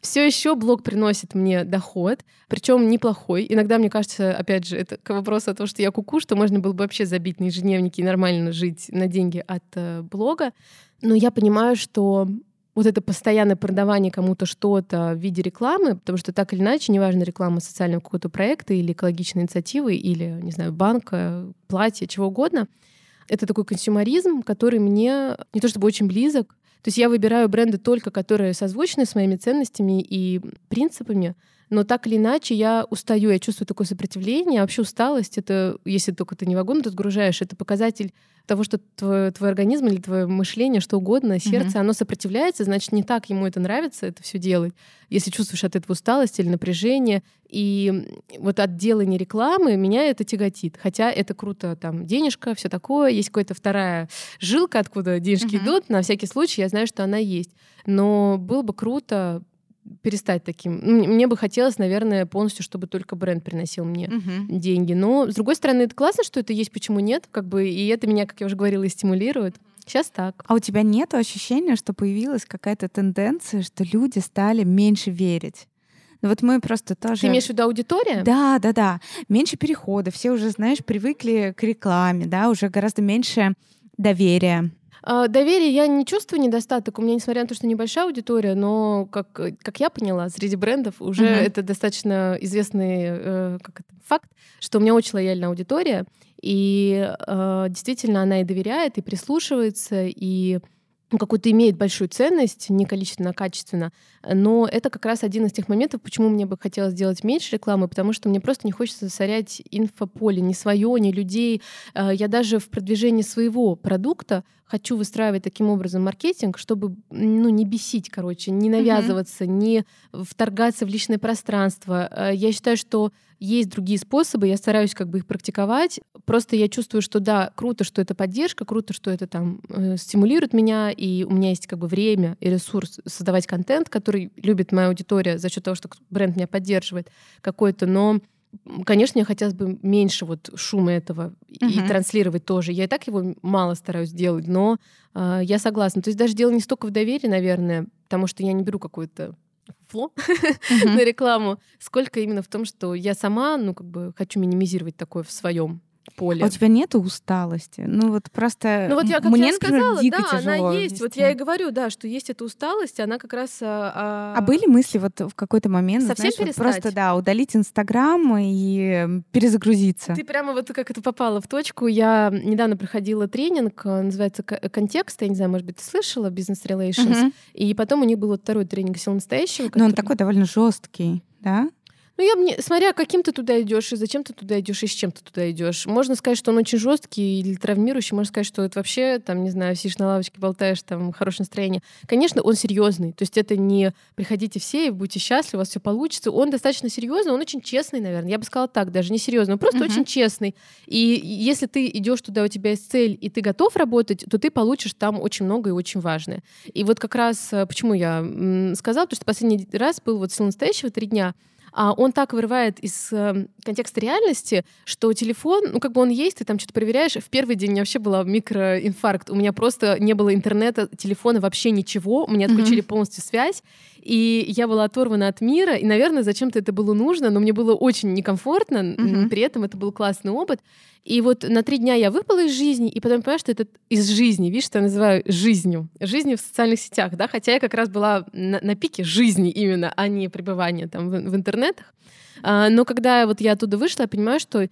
Все еще блог приносит мне доход, причем неплохой. Иногда мне кажется, опять же, это к вопросу о том, что я куку, что можно было бы вообще забить на ежедневники и нормально жить на деньги от э, блога. Но я понимаю, что вот это постоянное продавание кому-то что-то в виде рекламы, потому что так или иначе, неважно, реклама социального какого-то проекта или экологичной инициативы, или, не знаю, банка, платье, чего угодно, это такой консюмеризм, который мне не то чтобы очень близок. То есть я выбираю бренды только, которые созвучны с моими ценностями и принципами, но так или иначе я устаю, я чувствую такое сопротивление. А вообще усталость — это, если только ты не вагон ты сгружаешь, это показатель того, что твой, твой организм или твое мышление, что угодно, сердце, mm-hmm. оно сопротивляется, значит, не так ему это нравится, это все делать. Если чувствуешь от этого усталость или напряжение, и вот от делания рекламы меня это тяготит. Хотя это круто, там, денежка, все такое, есть какая-то вторая жилка, откуда денежки mm-hmm. идут, на всякий случай я знаю, что она есть. Но было бы круто перестать таким. Мне бы хотелось, наверное, полностью, чтобы только бренд приносил мне uh-huh. деньги. Но, с другой стороны, это классно, что это есть, почему нет, как бы, и это меня, как я уже говорила, и стимулирует. Сейчас так. А у тебя нет ощущения, что появилась какая-то тенденция, что люди стали меньше верить? Ну вот мы просто тоже... Ты имеешь в виду аудитория? Да, да, да. Меньше переходов. Все уже, знаешь, привыкли к рекламе, да, уже гораздо меньше доверия. А, доверие я не чувствую недостаток. У меня, несмотря на то, что небольшая аудитория, но, как, как я поняла, среди брендов уже uh-huh. это достаточно известный э, как это, факт, что у меня очень лояльная аудитория, и э, действительно она и доверяет, и прислушивается, и ну, какую-то имеет большую ценность, не количественно, а качественно. Но это как раз один из тех моментов, почему мне бы хотелось сделать меньше рекламы, потому что мне просто не хочется засорять инфополе, ни свое, ни людей. Э, я даже в продвижении своего продукта хочу выстраивать таким образом маркетинг, чтобы ну, не бесить, короче, не навязываться, mm-hmm. не вторгаться в личное пространство. Э, я считаю, что есть другие способы, я стараюсь как бы их практиковать. Просто я чувствую, что да, круто, что это поддержка, круто, что это там э, стимулирует меня, и у меня есть как бы время и ресурс создавать контент, который любит моя аудитория за счет того, что бренд меня поддерживает какой-то, но Конечно, мне хотелось бы меньше вот шума этого uh-huh. и транслировать тоже. Я и так его мало стараюсь делать, но э, я согласна. То есть даже дело не столько в доверии, наверное, потому что я не беру какой-то фло *laughs* uh-huh. на рекламу, сколько именно в том, что я сама, ну, как бы хочу минимизировать такое в своем поле. А у тебя нет усталости? Ну вот просто ну, вот я, как мне, я например, сказала, дико да, тяжело она есть. Вот я и говорю, да, что есть эта усталость, она как раз... А, а были мысли вот в какой-то момент, совсем знаешь, вот просто, да, удалить Инстаграм и перезагрузиться? Ты прямо вот как это попала в точку. Я недавно проходила тренинг, э, называется «Контекст», я не знаю, может быть, ты слышала, «Business Relations», угу. и потом у них был вот второй тренинг «Сила настоящего». Который... Но он такой довольно жесткий, да? Ну, я мне, смотря каким ты туда идешь, и зачем ты туда идешь, и с чем ты туда идешь. Можно сказать, что он очень жесткий или травмирующий, можно сказать, что это вообще, там, не знаю, сидишь на лавочке, болтаешь, там, хорошее настроение. Конечно, он серьезный. То есть это не приходите все и будьте счастливы, у вас все получится. Он достаточно серьезный, он очень честный, наверное. Я бы сказала так, даже не серьезный, он просто uh-huh. очень честный. И если ты идешь туда, у тебя есть цель, и ты готов работать, то ты получишь там очень много и очень важное. И вот как раз э, почему я сказала, потому что последний раз был вот сил настоящего три дня, он так вырывает из э, контекста реальности, что телефон, ну как бы он есть, ты там что-то проверяешь. В первый день у меня вообще был микроинфаркт. У меня просто не было интернета, телефона, вообще ничего. Меня отключили mm-hmm. полностью связь. И я была оторвана от мира, и, наверное, зачем-то это было нужно, но мне было очень некомфортно, mm-hmm. при этом это был классный опыт. И вот на три дня я выпала из жизни, и потом поняла, что это из жизни, видишь, что я называю жизнью, жизнью в социальных сетях, да, хотя я как раз была на, на пике жизни именно, а не пребывания там в, в интернетах. А, но когда вот я оттуда вышла, я понимаю, что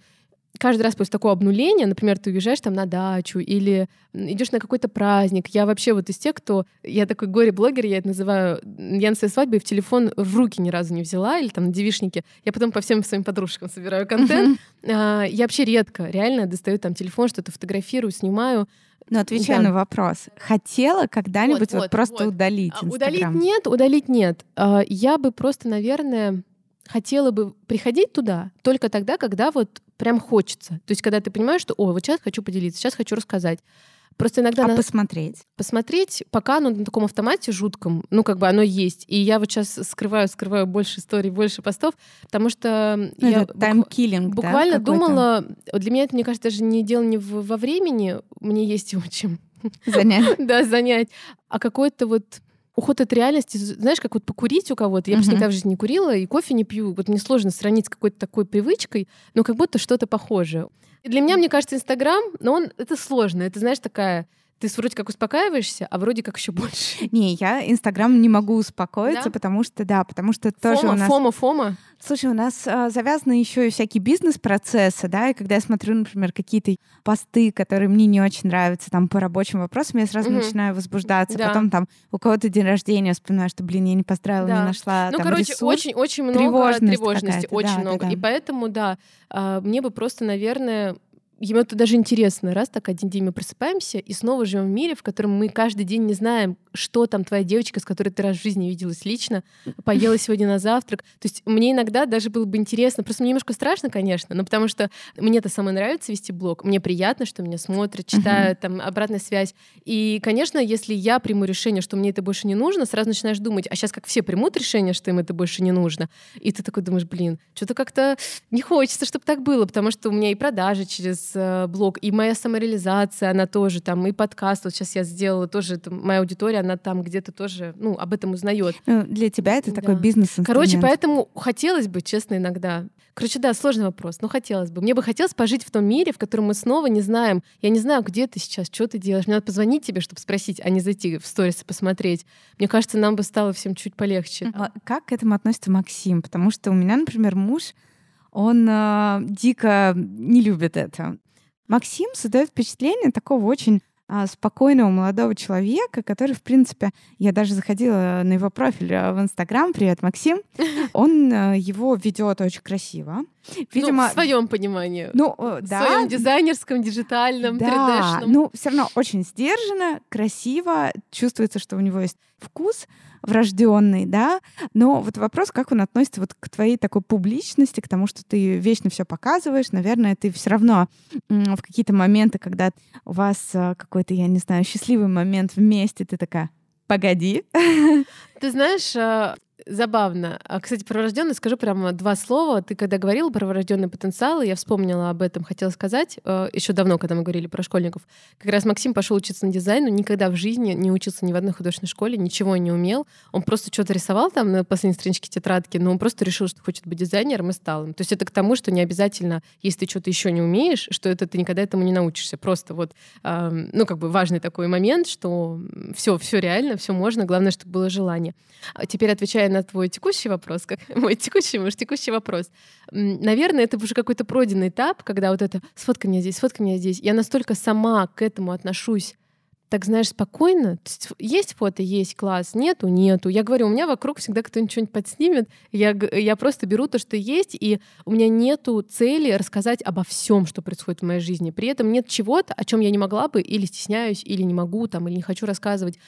каждый раз после такого обнуления, например, ты уезжаешь там на дачу или идешь на какой-то праздник. Я вообще вот из тех, кто... Я такой горе-блогер, я это называю. Я на своей свадьбе в телефон в руки ни разу не взяла, или там на девишнике. Я потом по всем своим подружкам собираю контент. Uh-huh. Я вообще редко реально достаю там телефон, что-то фотографирую, снимаю. Но отвечая да. на вопрос, хотела когда-нибудь вот, вот, вот просто вот. удалить Инстаграм? Удалить нет, удалить нет. А, я бы просто, наверное, хотела бы приходить туда только тогда, когда вот прям хочется. То есть, когда ты понимаешь, что, о, вот сейчас хочу поделиться, сейчас хочу рассказать. Просто иногда... А на... посмотреть? Посмотреть, пока оно на таком автомате жутком, ну, как бы оно есть. И я вот сейчас скрываю, скрываю больше историй, больше постов, потому что ну, я букв... буквально да, думала... Для меня это, мне кажется, даже не дело не во времени, мне есть его чем занять. *laughs* да, занять, а какой-то вот уход от реальности, знаешь, как вот покурить у кого-то. Я uh-huh. просто никогда в жизни не курила и кофе не пью. Вот мне сложно сравнить с какой-то такой привычкой, но как будто что-то похожее. И для меня, мне кажется, Инстаграм, но он это сложно. Это, знаешь, такая ты вроде как успокаиваешься, а вроде как еще больше. *laughs* Не, я Инстаграм не могу успокоиться, Да? потому что, да, потому что тоже Фома, у нас... фома, фома. Слушай, у нас а, завязаны еще и всякие бизнес-процессы, да, и когда я смотрю, например, какие-то посты, которые мне не очень нравятся, там, по рабочим вопросам, я сразу Мгм. начинаю возбуждаться. Да. Потом там у кого-то день рождения, вспоминаю, что, блин, я не поздравила, не Да. нашла Ну, там короче, очень-очень много тревожности, какая-то, очень да, да, много. да. И поэтому, да, а, мне бы просто, наверное, Ему это даже интересно, раз так один день мы просыпаемся и снова живем в мире, в котором мы каждый день не знаем, что там твоя девочка, с которой ты раз в жизни виделась лично, поела сегодня на завтрак. То есть мне иногда даже было бы интересно, просто мне немножко страшно, конечно, но потому что мне это самое нравится вести блог, мне приятно, что меня смотрят, читают, там обратная связь. И, конечно, если я приму решение, что мне это больше не нужно, сразу начинаешь думать, а сейчас как все примут решение, что им это больше не нужно, и ты такой думаешь, блин, что-то как-то не хочется, чтобы так было, потому что у меня и продажи через э, блог, и моя самореализация, она тоже там, и подкаст, вот сейчас я сделала тоже, это моя аудитория, она там где-то тоже, ну, об этом узнает. Ну, для тебя это такой Да. бизнес Короче, поэтому хотелось бы, честно, иногда. Короче, да, сложный вопрос, но хотелось бы. Мне бы хотелось пожить в том мире, в котором мы снова не знаем. Я не знаю, где ты сейчас, что ты делаешь. Мне надо позвонить тебе, чтобы спросить, а не зайти в сторис и посмотреть. Мне кажется, нам бы стало всем чуть полегче. А Как к этому относится Максим? Потому что у меня, например, муж, он а, дико не любит это. Максим создает впечатление такого очень спокойного молодого человека, который, в принципе, я даже заходила на его профиль а, в Инстаграм. Привет, Максим. *laughs* Он а, его ведет очень красиво. Видимо, ну, в своем понимании. ну, э, в да, своем дизайнерском, диджитальном, да, 3D-шном. ну все равно очень сдержанно, красиво, чувствуется, что у него есть вкус врожденный, да. Но вот вопрос, как он относится вот к твоей такой публичности, к тому, что ты вечно все показываешь, наверное, ты все равно в какие-то моменты, когда у вас э, какой-то, я не знаю, счастливый момент вместе, ты такая, погоди. Ты знаешь, а, забавно. А, Кстати, про врожденный скажу прямо два слова. Ты когда говорила про врожденный потенциал, я вспомнила об этом, хотела сказать еще давно, когда мы говорили про школьников. Как раз Максим пошел учиться на дизайн, но никогда в жизни не учился ни в одной художественной школе, ничего не умел. Он просто что-то рисовал там на последней страничке тетрадки, но он просто решил, что хочет быть дизайнером и стал им. То есть это к тому, что не обязательно, если ты что-то еще не умеешь, что это ты никогда этому не научишься. Просто вот, ну как бы важный такой момент, что все, все реально, все можно, главное, чтобы было желание. А Теперь отвечая на твой текущий вопрос, как *laughs* мой текущий муж, текущий вопрос. Наверное, это уже какой-то пройденный этап, когда вот это «сфоткай меня здесь, сфоткай меня здесь». Я настолько сама к этому отношусь так, знаешь, спокойно. Есть фото, есть класс, нету, нету. Я говорю, у меня вокруг всегда кто-нибудь что-нибудь подснимет. Я, я просто беру то, что есть, и у меня нету цели рассказать обо всем, что происходит в моей жизни. При этом нет чего-то, о чем я не могла бы, или стесняюсь, или не могу, там, или не хочу рассказывать.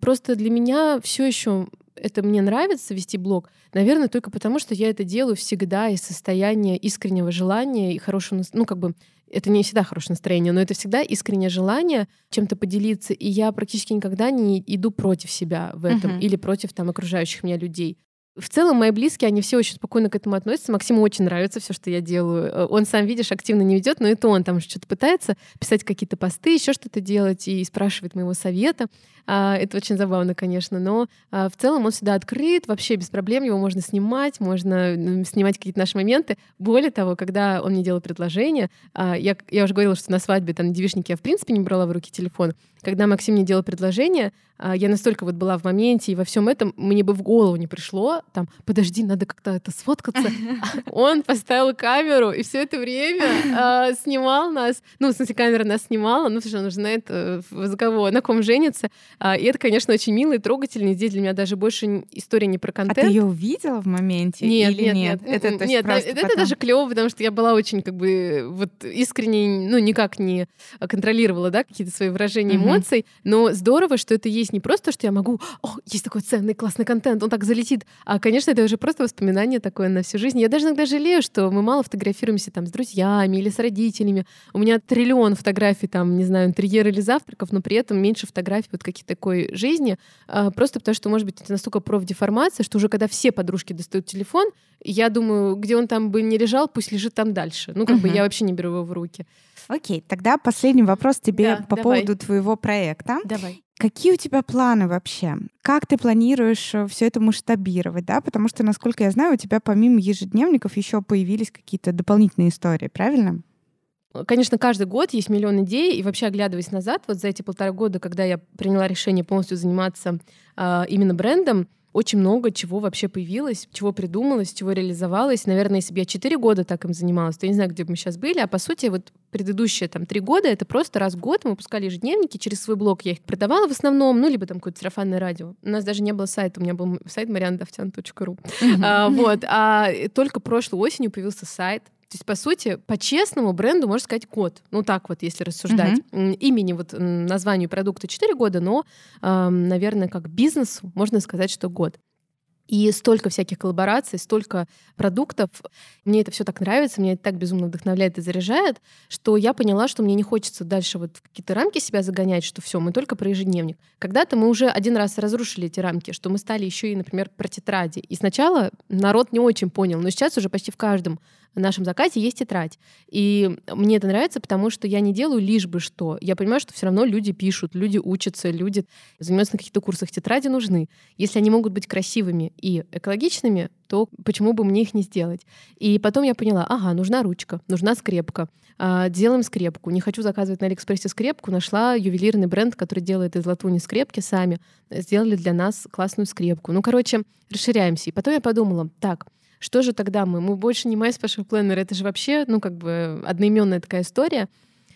Просто для меня все еще это мне нравится вести блог, наверное, только потому, что я это делаю всегда из состояния искреннего желания и хорошего, ну как бы это не всегда хорошее настроение, но это всегда искреннее желание чем-то поделиться, и я практически никогда не иду против себя в этом Мгм. или против там окружающих меня людей. В целом, мои близкие, они все очень спокойно к этому относятся. Максиму очень нравится все, что я делаю. Э, Он сам, видишь, активно не ведет, но это он там что-то пытается писать какие-то посты, еще что-то делать и спрашивает моего совета. А, Это очень забавно, конечно, но а, в целом он всегда открыт, вообще без проблем, его можно снимать, можно снимать какие-то наши моменты. Более того, когда он мне делал предложение, а, я, я уже говорила, что на свадьбе, там, на девичнике я, в принципе, не брала в руки телефон. Когда Максим мне делал предложение, я настолько вот была в моменте и во всем этом, мне бы в голову не пришло, там, подожди, надо как-то это сфоткаться. *laughs* Он поставил камеру и все это время снимал нас. Ну, в смысле, камера нас снимала, ну, потому что он уже знает, э, за кого, на ком женится. А, И это, конечно, очень мило и трогательно. И Здесь для меня даже больше история не про А контент. ты ее увидела в моменте Нет, или нет, нет? нет, Это, нет, это потом? даже клево, потому что я была очень как бы вот искренне, ну никак не контролировала, да, какие-то свои выражения Мгм. эмоций, но здорово, что это есть не просто, что я могу, о, есть такой ценный классный контент, он так залетит, а, конечно, это уже просто воспоминание такое на всю жизнь. Я даже иногда жалею, что мы мало фотографируемся там с друзьями или с родителями. У меня триллион фотографий там, не знаю, интерьера или завтраков, но при этом меньше фотографий вот каких-то такой жизни, а, просто потому что, может быть, это настолько профдеформация, что уже когда все подружки достают телефон, я думаю, где он там бы не лежал, пусть лежит там дальше. Ну, как бы Мгм. я вообще не беру его в руки. Окей, тогда последний вопрос тебе Да, по давай. поводу твоего проекта. Давай. Какие у тебя планы вообще? Как ты планируешь все это масштабировать, да? Потому что, насколько я знаю, у тебя помимо ежедневников еще появились какие-то дополнительные истории, правильно? Конечно, каждый год есть миллион идей, и вообще оглядываясь назад, вот за эти полтора года, когда я приняла решение полностью заниматься э, именно брендом, очень много чего вообще появилось, чего придумалось, чего реализовалось. Наверное, если бы я 4 года так им занималась, то я не знаю, где бы мы сейчас были. А по сути, вот предыдущие там три года это просто раз в год мы выпускали ежедневники через свой блог. Я их продавала в основном, ну, либо там какое-то сарафанное радио. У нас даже не было сайта, у меня был сайт marianadovтян.ру. А, вот. А только прошлой осенью появился сайт, то есть, по сути, по-честному бренду можно сказать год. Ну, так вот, если рассуждать. Mm-hmm. Имени, вот названию продукта 4 года, но, э, наверное, как бизнесу можно сказать, что год. И столько всяких коллабораций, столько продуктов. Мне это все так нравится, меня это так безумно вдохновляет и заряжает, что я поняла, что мне не хочется дальше вот в какие-то рамки себя загонять, что все, мы только про ежедневник. Когда-то мы уже один раз разрушили эти рамки, что мы стали еще и, например, про тетради. И сначала народ не очень понял, но сейчас уже почти в каждом в нашем заказе есть тетрадь. И мне это нравится, потому что я не делаю лишь бы что. Я понимаю, что все равно люди пишут, люди учатся, люди занимаются на каких-то курсах. Тетради нужны. Если они могут быть красивыми и экологичными, то почему бы мне их не сделать? И потом я поняла, ага, нужна ручка, нужна скрепка. А, делаем скрепку. Не хочу заказывать на Алиэкспрессе скрепку. Нашла ювелирный бренд, который делает из латуни скрепки сами. Сделали для нас классную скрепку. Ну, короче, расширяемся. И потом я подумала, так, что же тогда мы? Мы больше не My Special Planner, это же вообще, ну, как бы одноименная такая история.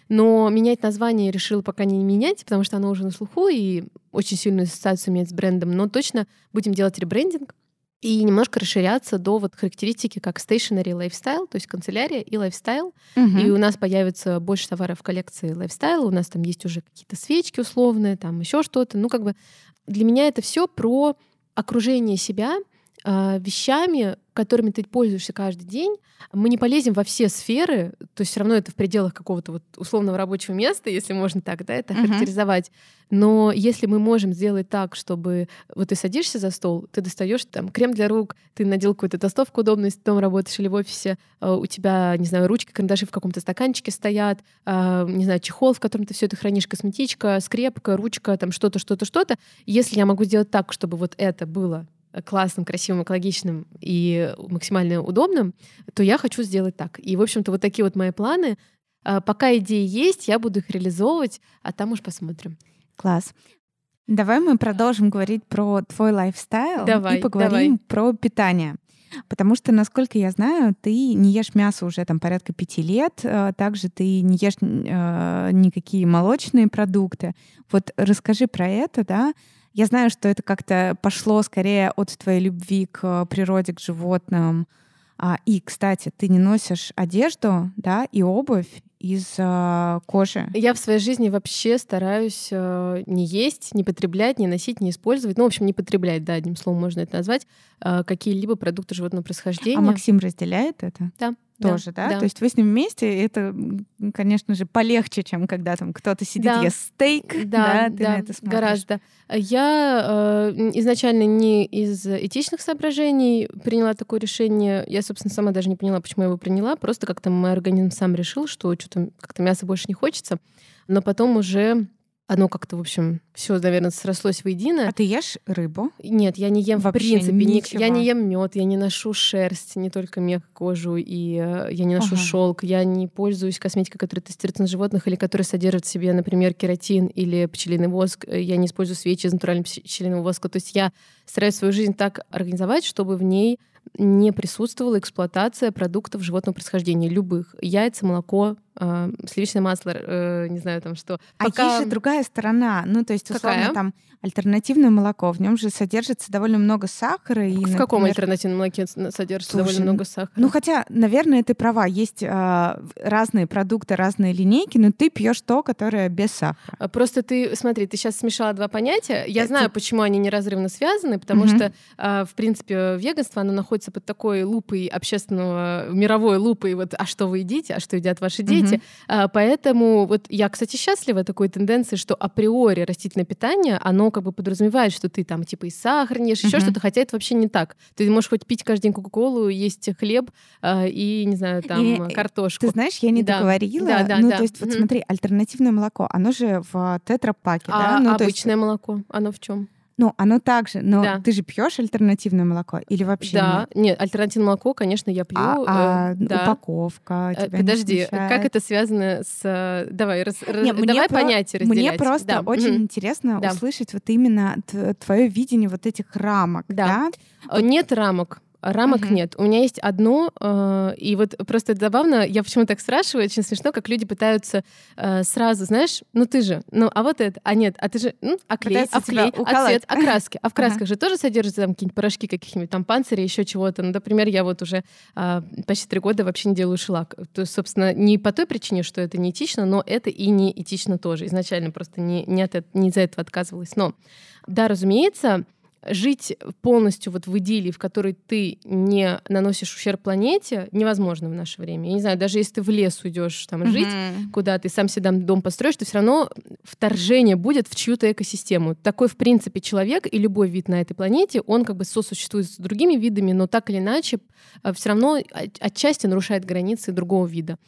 Но менять название решила пока не менять, потому что оно уже на слуху и очень сильную ассоциацию имеет с брендом. Но точно будем делать ребрендинг и немножко расширяться до вот характеристики как stationary lifestyle, то есть канцелярия и lifestyle. Угу. И у нас появится больше товаров в коллекции lifestyle. У нас там есть уже какие-то свечки условные, там еще что-то. Ну, как бы для меня это все про окружение себя э, вещами, которыми ты пользуешься каждый день, мы не полезем во все сферы, то есть все равно это в пределах какого-то вот условного рабочего места, если можно так, да, это uh-huh. характеризовать. Но если мы можем сделать так, чтобы вот ты садишься за стол, ты достаешь там крем для рук, ты надел какую-то толстовку удобную, если ты дома работаешь или в офисе, а, у тебя, не знаю, ручки, карандаши в каком-то стаканчике стоят, а, не знаю, чехол, в котором ты все это хранишь, косметичка, скрепка, ручка, там что-то, что-то, что-то. Если я могу сделать так, чтобы вот это было классным, красивым, экологичным и максимально удобным, то я хочу сделать так. И, в общем-то, вот такие вот мои планы. А, пока идеи есть, я буду их реализовывать, а там уж посмотрим. Класс. Давай мы продолжим говорить про твой лайфстайл давай, и поговорим давай. про питание. Потому что, насколько я знаю, ты не ешь мясо уже там порядка пяти лет, а, также ты не ешь э, никакие молочные продукты. Вот расскажи про это, да, я знаю, что это как-то пошло скорее от твоей любви к природе, к животным. А, и, кстати, ты не носишь одежду, да, и обувь из э, кожи. Я в своей жизни вообще стараюсь э, не есть, не потреблять, не носить, не использовать. Ну, в общем, не потреблять, да, одним словом можно это назвать, э, какие-либо продукты животного происхождения. А Максим разделяет это? Да тоже, да, да? То есть вы с ним вместе, это, конечно же, полегче, чем когда там кто-то сидит, да. ест стейк, да, да, ты да, на это смотришь. гораздо. Я э, изначально не из этичных соображений приняла такое решение. Я, собственно, сама даже не поняла, почему я его приняла. Просто как-то мой организм сам решил, что что-то как-то мяса больше не хочется. Но потом уже оно как-то, в общем, все, наверное, срослось воедино. А ты ешь рыбу? Нет, я не ем Вообще в принципе. Ничего. Я не ем мед, я не ношу шерсть, не только мех, кожу, и э, я не ношу ага. шелк, я не пользуюсь косметикой, которая тестируется на животных или которая содержит в себе, например, кератин или пчелиный воск. Э, я не использую свечи из натурального пчелиного воска. То есть я стараюсь свою жизнь так организовать, чтобы в ней не присутствовала эксплуатация продуктов животного происхождения, любых. Яйца, молоко, э, сливочное масло, э, не знаю там что. А Пока... есть же другая сторона, ну то есть условно Какая? там альтернативное молоко, в нем же содержится довольно много сахара. И, в например... каком альтернативном молоке содержится Слушай, довольно много сахара? Ну хотя, наверное, ты права, есть э, разные продукты, разные линейки, но ты пьешь то, которое без сахара. А просто ты, смотри, ты сейчас смешала два понятия. Я Это... знаю, почему они неразрывно связаны, потому угу. что, э, в принципе, веганство, оно находится под такой лупой общественного, мировой лупой, вот, а что вы едите, а что едят ваши дети, дети. Mm-hmm. Поэтому вот я, кстати, счастлива такой тенденции, что априори растительное питание, оно как бы подразумевает, что ты там типа и сахар не ешь, mm-hmm. еще что-то, хотя это вообще не так. Ты можешь хоть пить каждый день Кока-Колу, есть хлеб э, и, не знаю, там и, картошку. Ты знаешь, я не да. договорила. Да, да, ну, да. то есть, вот mm-hmm. смотри, альтернативное молоко, оно же в тетрапаке, а да? Ну, обычное есть... молоко, оно в чем? Ну, оно также, но Да. ты же пьешь альтернативное молоко или вообще Да, нет? нет, альтернативное молоко, конечно, я пью. А, а э, да. упаковка Э, тебя Подожди, как это связано с... э, Давай, рас- Не, ра- мне давай про- понятия Мне разделять. просто Да, очень мгм. интересно Да. услышать вот именно твое видение вот этих рамок, Да. да? Э, Нет рамок. Рамок Мгм. нет. У меня есть одно, э, и вот просто это забавно, я почему так спрашиваю, очень смешно, как люди пытаются э, сразу, знаешь, ну ты же, ну а вот это, а нет, а ты же, ну, а клей, Пытаются а клей, а цвет, а краски. А в Ага. красках же тоже содержатся там какие-нибудь порошки каких-нибудь там панциря, еще чего-то. Ну, например, я вот уже а, почти три года вообще не делаю шелак. То есть, собственно, не по той причине, что это не этично, но это и не этично тоже. Изначально просто не, не, от, не из-за этого отказывалась. Но, да, разумеется, жить полностью вот в идиллии, в которой ты не наносишь ущерб планете, невозможно в наше время. Я не знаю, даже если ты в лес уйдешь там жить, Мгм. куда ты сам себе дом построишь, то все равно вторжение будет в чью-то экосистему. Такой, в принципе, человек и любой вид на этой планете, он как бы сосуществует с другими видами, но так или иначе все равно от- отчасти нарушает границы другого вида.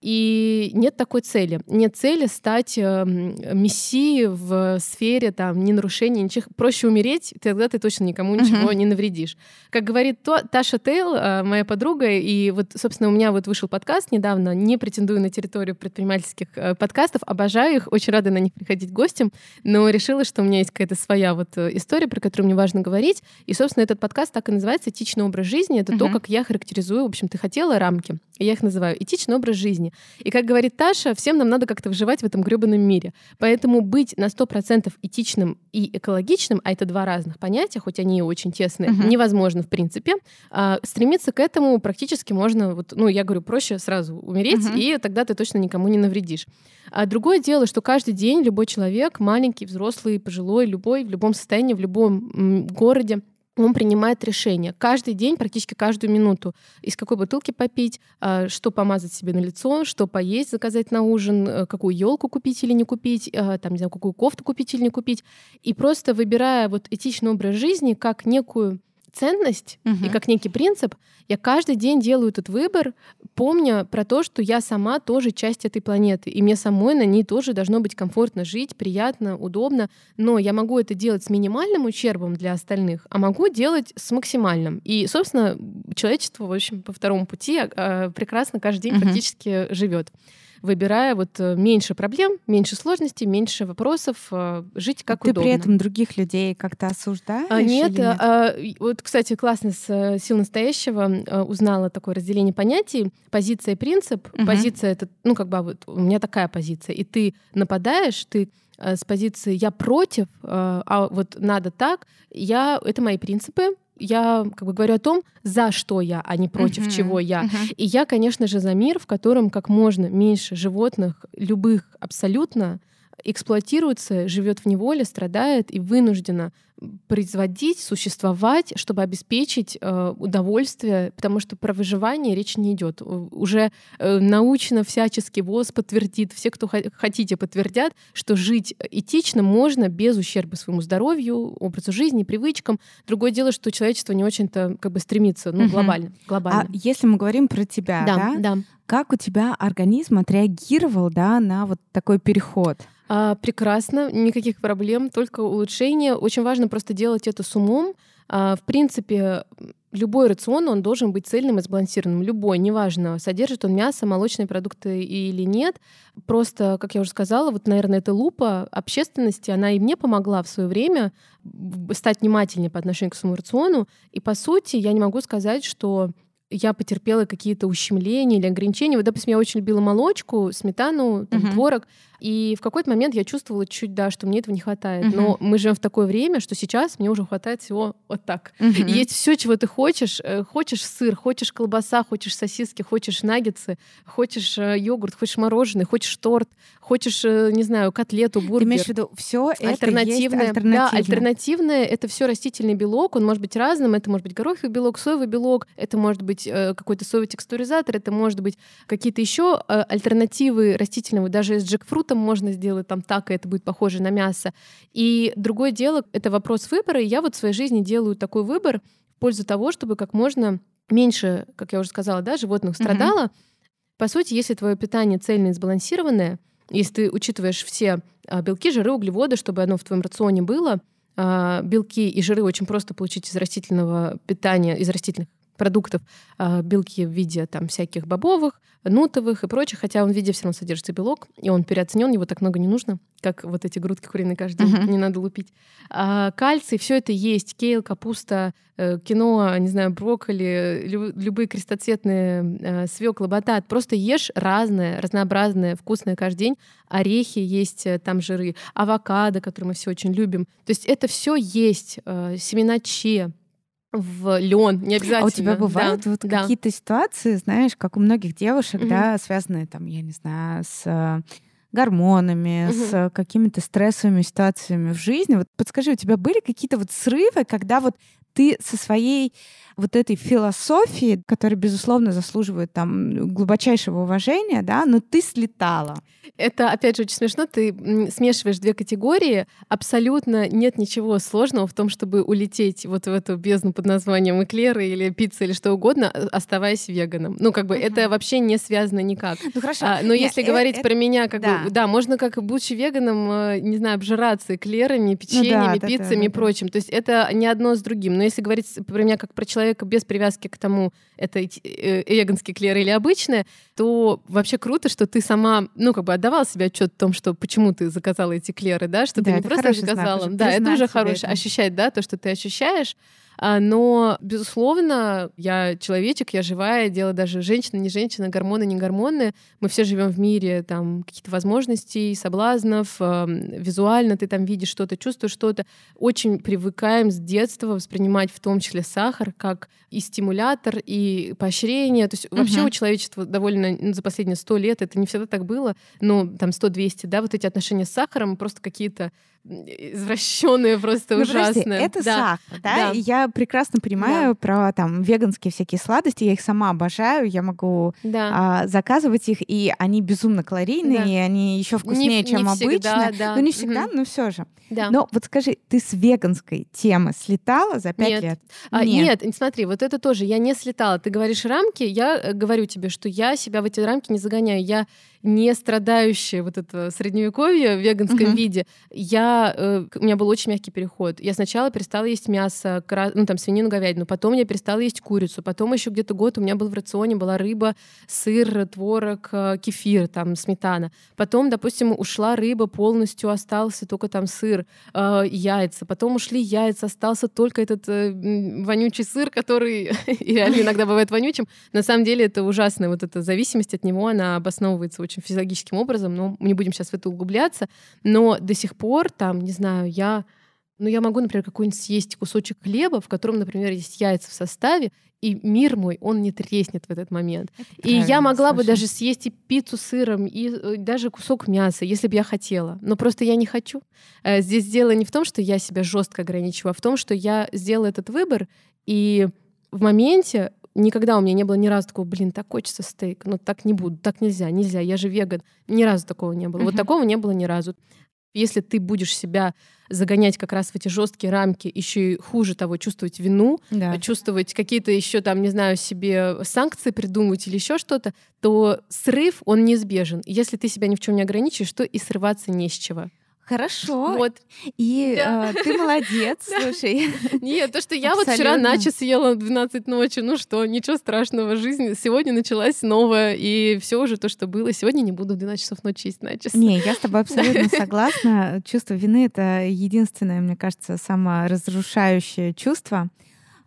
И нет такой цели. Нет цели стать эм, мессией в сфере там, не нарушения ничего. Проще умереть, тогда ты точно никому ничего Мгм. не навредишь. Как говорит то, Таша Тейл, э, моя подруга, и вот, собственно, у меня вот вышел подкаст недавно, не претендую на территорию предпринимательских э, подкастов, обожаю их, очень рада на них приходить гостем, но решила, что у меня есть какая-то своя вот э, история, про которую мне важно говорить. И, собственно, этот подкаст так и называется «Этичный образ жизни». Это то, Мгм. как я характеризую, в общем, ты хотела рамки, я их называю «Этичный образ жизни». И, как говорит Таша, всем нам надо как-то выживать в этом гребаном мире. Поэтому быть на 100% этичным и экологичным, а это два разных понятия, хоть они и очень тесные, Мгм. невозможно в принципе. А, стремиться к этому практически можно, вот, ну, я говорю, проще сразу умереть, Мгм. и тогда ты точно никому не навредишь. А другое дело, что каждый день любой человек, маленький, взрослый, пожилой, любой, в любом состоянии, в любом городе, он принимает решение каждый день, практически каждую минуту, из какой бутылки попить, а, что помазать себе на лицо, что поесть, заказать на ужин, э, какую елку купить или не купить, а, там, не знаю, какую кофту купить или не купить. И просто выбирая вот этичный образ жизни как некую ценность и Мгм. как некий принцип, я каждый день делаю этот выбор, помня про то, что я сама тоже часть этой планеты, и мне самой на ней тоже должно быть комфортно жить, приятно, удобно, но я могу это делать с минимальным ущербом для остальных, а могу делать с максимальным. И, собственно, человечество, в общем, по второму пути а, прекрасно каждый день Мгм. практически живет выбирая вот э, меньше проблем, меньше сложностей, меньше вопросов, э, жить как Ты удобно. при этом других людей как-то осуждаешь? А, нет, или а, вот, кстати, классно с э, сил настоящего узнала такое разделение понятий. Позиция и принцип. Мгм. Позиция это, ну, как бы вот у меня такая позиция. И ты нападаешь, ты с позиции я против, а вот надо так. Я это мои принципы. Я как бы говорю о том, за что я, а не против Мгм. чего я. Мгм. И я, конечно же, за мир, в котором как можно меньше животных, любых абсолютно, эксплуатируется, живет в неволе, страдает и вынуждена производить, существовать, чтобы обеспечить э, удовольствие, потому что про выживание речь не идет. Уже э, научно всячески ВОЗ подтвердит, все, кто хо- хотите, подтвердят, что жить этично можно без ущерба своему здоровью, образу жизни, привычкам. Другое дело, что человечество не очень-то как бы стремится, ну, Мгм. глобально. А глобально. если мы говорим про тебя, да, да, да. как у тебя организм отреагировал, да, на вот такой переход? А, прекрасно, никаких проблем, только улучшение. Очень важно просто делать это с умом. А, в принципе, любой рацион, он должен быть цельным и сбалансированным. Любой, неважно, содержит он мясо, молочные продукты или нет. Просто, как я уже сказала, вот, наверное, эта лупа общественности, она и мне помогла в свое время стать внимательнее по отношению к своему рациону. И, по сути, я не могу сказать, что я потерпела какие-то ущемления или ограничения. Вот, допустим, я очень любила молочку, сметану, там, Мгм. творог. И в какой-то момент я чувствовала чуть, да, что мне этого не хватает. Мгм. Но мы живем в такое время, что сейчас мне уже хватает всего вот так. Мгм. Есть все, чего ты хочешь. Э, Хочешь сыр, хочешь колбаса, хочешь сосиски, хочешь наггетсы, хочешь э, йогурт, хочешь мороженое, хочешь торт, хочешь, э, не знаю, котлету, Ты бургер. имеешь в виду, все это Альтернативное, да, альтернативно. альтернативное это все растительный белок, он может быть разным, это может быть гороховый белок, соевый белок, это может быть какой-то соевый текстуризатор, это может быть какие-то еще альтернативы растительного, даже с джекфрутом можно сделать там так, и это будет похоже на мясо. И другое дело, это вопрос выбора, и я вот в своей жизни делаю такой выбор в пользу того, чтобы как можно меньше, как я уже сказала, да, животных страдало. По сути, если твое питание цельное и сбалансированное, если ты учитываешь все а, белки, жиры, углеводы, чтобы оно в твоем рационе было, а, белки и жиры очень просто получить из растительного питания, из растительных продуктов а, белки в виде там всяких бобовых, нутовых и прочих, хотя он в виде все равно содержится белок, и он переоценен, его так много не нужно, как вот эти грудки куриные каждый день, uh-huh. не надо лупить. А, кальций, все это есть, кейл, капуста, э, киноа, не знаю, брокколи, лю- любые крестоцветные э, свекла, батат. Просто ешь разное, разнообразное, вкусное каждый день. Орехи есть, э, там жиры, авокадо, который мы все очень любим. То есть это все есть, семена че, в лен, не обязательно. А у тебя бывают да, вот да. какие-то ситуации, знаешь, как у многих девушек, угу. да, связанные там, я не знаю, с э, гормонами, угу. с какими-то стрессовыми ситуациями в жизни. Вот подскажи, у тебя были какие-то вот срывы, когда вот ты со своей вот этой философией, которая, безусловно, заслуживает там глубочайшего уважения, да, но ты слетала. Это, опять же, очень смешно. Ты смешиваешь две категории. Абсолютно нет ничего сложного в том, чтобы улететь вот в эту бездну под названием эклеры или пицца или что угодно, а, оставаясь веганом. Ну, как бы uh-huh. это вообще не связано никак. Ну, хорошо. А, но если это, говорить это, про меня, как да. бы, да, можно как будучи веганом, э, не знаю, обжираться эклерами, печеньями, ну, да, пиццами да, да, и прочим. То есть это не одно с другим. Но если говорить про меня как про человека без привязки к тому, это э, веганский клер или обычное, то вообще круто, что ты сама, ну, как бы отдавала себе отчет о том, что почему ты заказала эти клеры, да, что да, ты не просто заказала. Знак, да, это уже хорошее. Ощущать, да, то, что ты ощущаешь. А, но, безусловно, я человечек, я живая, дело даже женщина, не женщина, гормоны, не гормоны. Мы все живем в мире там каких-то возможностей, соблазнов, визуально ты там видишь что-то, чувствуешь что-то. Очень привыкаем с детства воспринимать в том числе сахар как и стимулятор, и поощрение. То есть угу. вообще у человечества довольно ну, за последние сто лет это не всегда так было, но там 100-200, да, вот эти отношения с сахаром просто какие-то извращенные, просто ну, ужасные. Подожди, это да. сахар, да? да? И я прекрасно понимаю да. про там веганские всякие сладости, я их сама обожаю, я могу да. а, заказывать их, и они безумно калорийные, да. и они еще вкуснее, не, чем не всегда, обычно. Да. Ну не всегда, угу. но все же. Да. Но вот скажи, ты с веганской темы слетала за пять лет? А, нет. нет, смотри, вот это тоже, я не слетала. Ты говоришь рамки, я э, говорю тебе, что я себя в эти рамки не загоняю. Я не страдающая вот это средневековье в веганском uh-huh. виде, я, э, у меня был очень мягкий переход. Я сначала перестала есть мясо, ну там свинину, говядину, потом я перестала есть курицу, потом еще где-то год у меня был в рационе была рыба, сыр, творог, э, кефир, там сметана. Потом, допустим, ушла рыба полностью, остался только там сыр, э, яйца. Потом ушли яйца, остался только этот э, вонючий сыр, который *laughs* реально иногда бывает вонючим. На самом деле это ужасная вот эта зависимость от него, она обосновывается очень физиологическим образом, но мы не будем сейчас в это углубляться. Но до сих пор, там, не знаю, я ну, я могу, например, какой-нибудь съесть кусочек хлеба, в котором, например, есть яйца в составе, и мир мой, он не треснет в этот момент. Это и я могла слушай. бы даже съесть и пиццу с сыром, и э, даже кусок мяса, если бы я хотела. Но просто я не хочу. Э, здесь дело не в том, что я себя жестко ограничиваю, а в том, что я сделала этот выбор, и в моменте Никогда у меня не было ни разу такого, блин, так хочется стейк, но так не буду, так нельзя, нельзя, я же веган. Ни разу такого не было. Uh-huh. Вот такого не было ни разу. Если ты будешь себя загонять как раз в эти жесткие рамки, еще и хуже того, чувствовать вину, да. чувствовать какие-то еще там, не знаю, себе санкции придумывать или еще что-то, то срыв, он неизбежен. Если ты себя ни в чем не ограничишь, то и срываться не с чего. Хорошо. Вот. И да. э, ты молодец, *laughs* слушай. Нет, то, что я вот вчера начи съела в 12 ночи, ну что, ничего страшного, жизнь сегодня началась новая, и все уже то, что было. Сегодня не буду в 12 часов ночи есть начис. Не, я с тобой *laughs* абсолютно согласна. Чувство вины — это единственное, мне кажется, саморазрушающее чувство.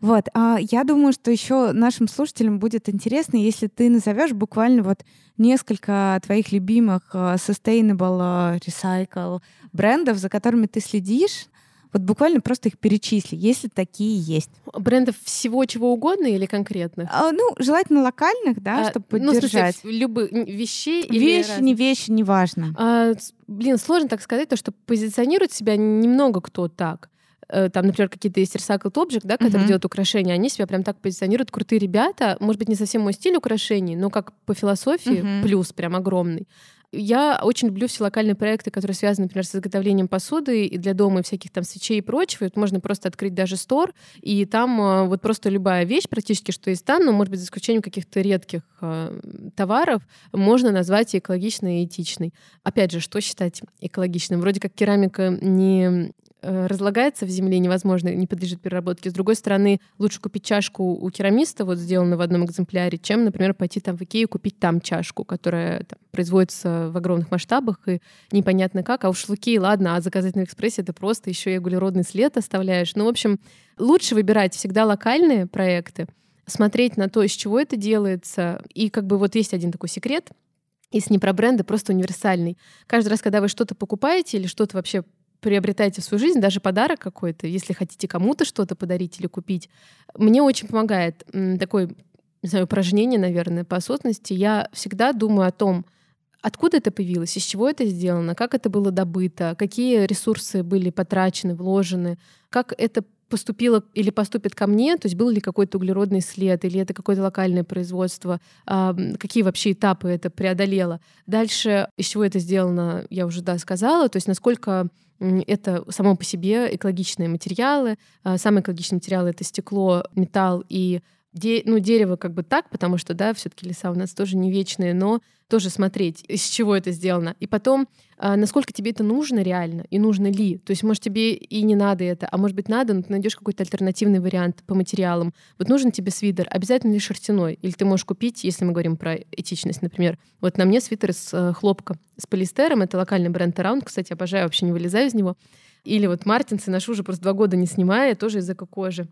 Вот, а я думаю, что еще нашим слушателям будет интересно, если ты назовешь буквально вот несколько твоих любимых э, sustainable э, recycle брендов, за которыми ты следишь, вот буквально просто их перечисли, если такие есть. Брендов всего чего угодно или конкретных? А, ну, желательно локальных, да, а, чтобы поддержать. Ну, в любых вещей Вещи, или не вещи, неважно. А, блин, сложно так сказать, то, что позиционирует себя немного кто так. Э, там, например, какие-то есть Recycled Object, да, которые uh-huh. делают украшения, они себя прям так позиционируют, крутые ребята, может быть, не совсем мой стиль украшений, но как по философии uh-huh. плюс прям огромный. Я очень люблю все локальные проекты, которые связаны, например, с изготовлением посуды и для дома, и всяких там свечей и прочего. Это можно просто открыть даже стор, и там э, вот просто любая вещь практически, что есть там, но, может быть, за исключением каких-то редких э, товаров, можно назвать экологичной и этичной. Опять же, что считать экологичным? Вроде как керамика не разлагается в земле, невозможно, не подлежит переработке. С другой стороны, лучше купить чашку у керамиста, вот сделанную в одном экземпляре, чем, например, пойти там в Икею купить там чашку, которая там, производится в огромных масштабах и непонятно как. А в Икее, ладно, а заказать на экспрессе это просто еще и углеродный след оставляешь. Ну, в общем, лучше выбирать всегда локальные проекты, смотреть на то, из чего это делается. И как бы вот есть один такой секрет, если не про бренды, просто универсальный. Каждый раз, когда вы что-то покупаете или что-то вообще приобретаете в свою жизнь, даже подарок какой-то, если хотите кому-то что-то подарить или купить, мне очень помогает такое, не знаю, упражнение, наверное, по осознанности. Я всегда думаю о том, откуда это появилось, из чего это сделано, как это было добыто, какие ресурсы были потрачены, вложены, как это поступило или поступит ко мне, то есть был ли какой-то углеродный след, или это какое-то локальное производство, а, какие вообще этапы это преодолело. Дальше, из чего это сделано, я уже да, сказала, то есть насколько это само по себе экологичные материалы. А, самые экологичные материалы — это стекло, металл и Де, ну, дерево как бы так, потому что, да, все таки леса у нас тоже не вечные, но тоже смотреть, из чего это сделано. И потом, а, насколько тебе это нужно реально, и нужно ли. То есть, может, тебе и не надо это, а может быть, надо, но ты найдешь какой-то альтернативный вариант по материалам. Вот нужен тебе свитер, обязательно ли шерстяной? Или ты можешь купить, если мы говорим про этичность, например. Вот на мне свитер из э, хлопка, с полиэстером, это локальный бренд Around, кстати, обожаю, вообще не вылезаю из него. Или вот Мартинсы ношу уже просто два года не снимая, тоже из эко-кожи.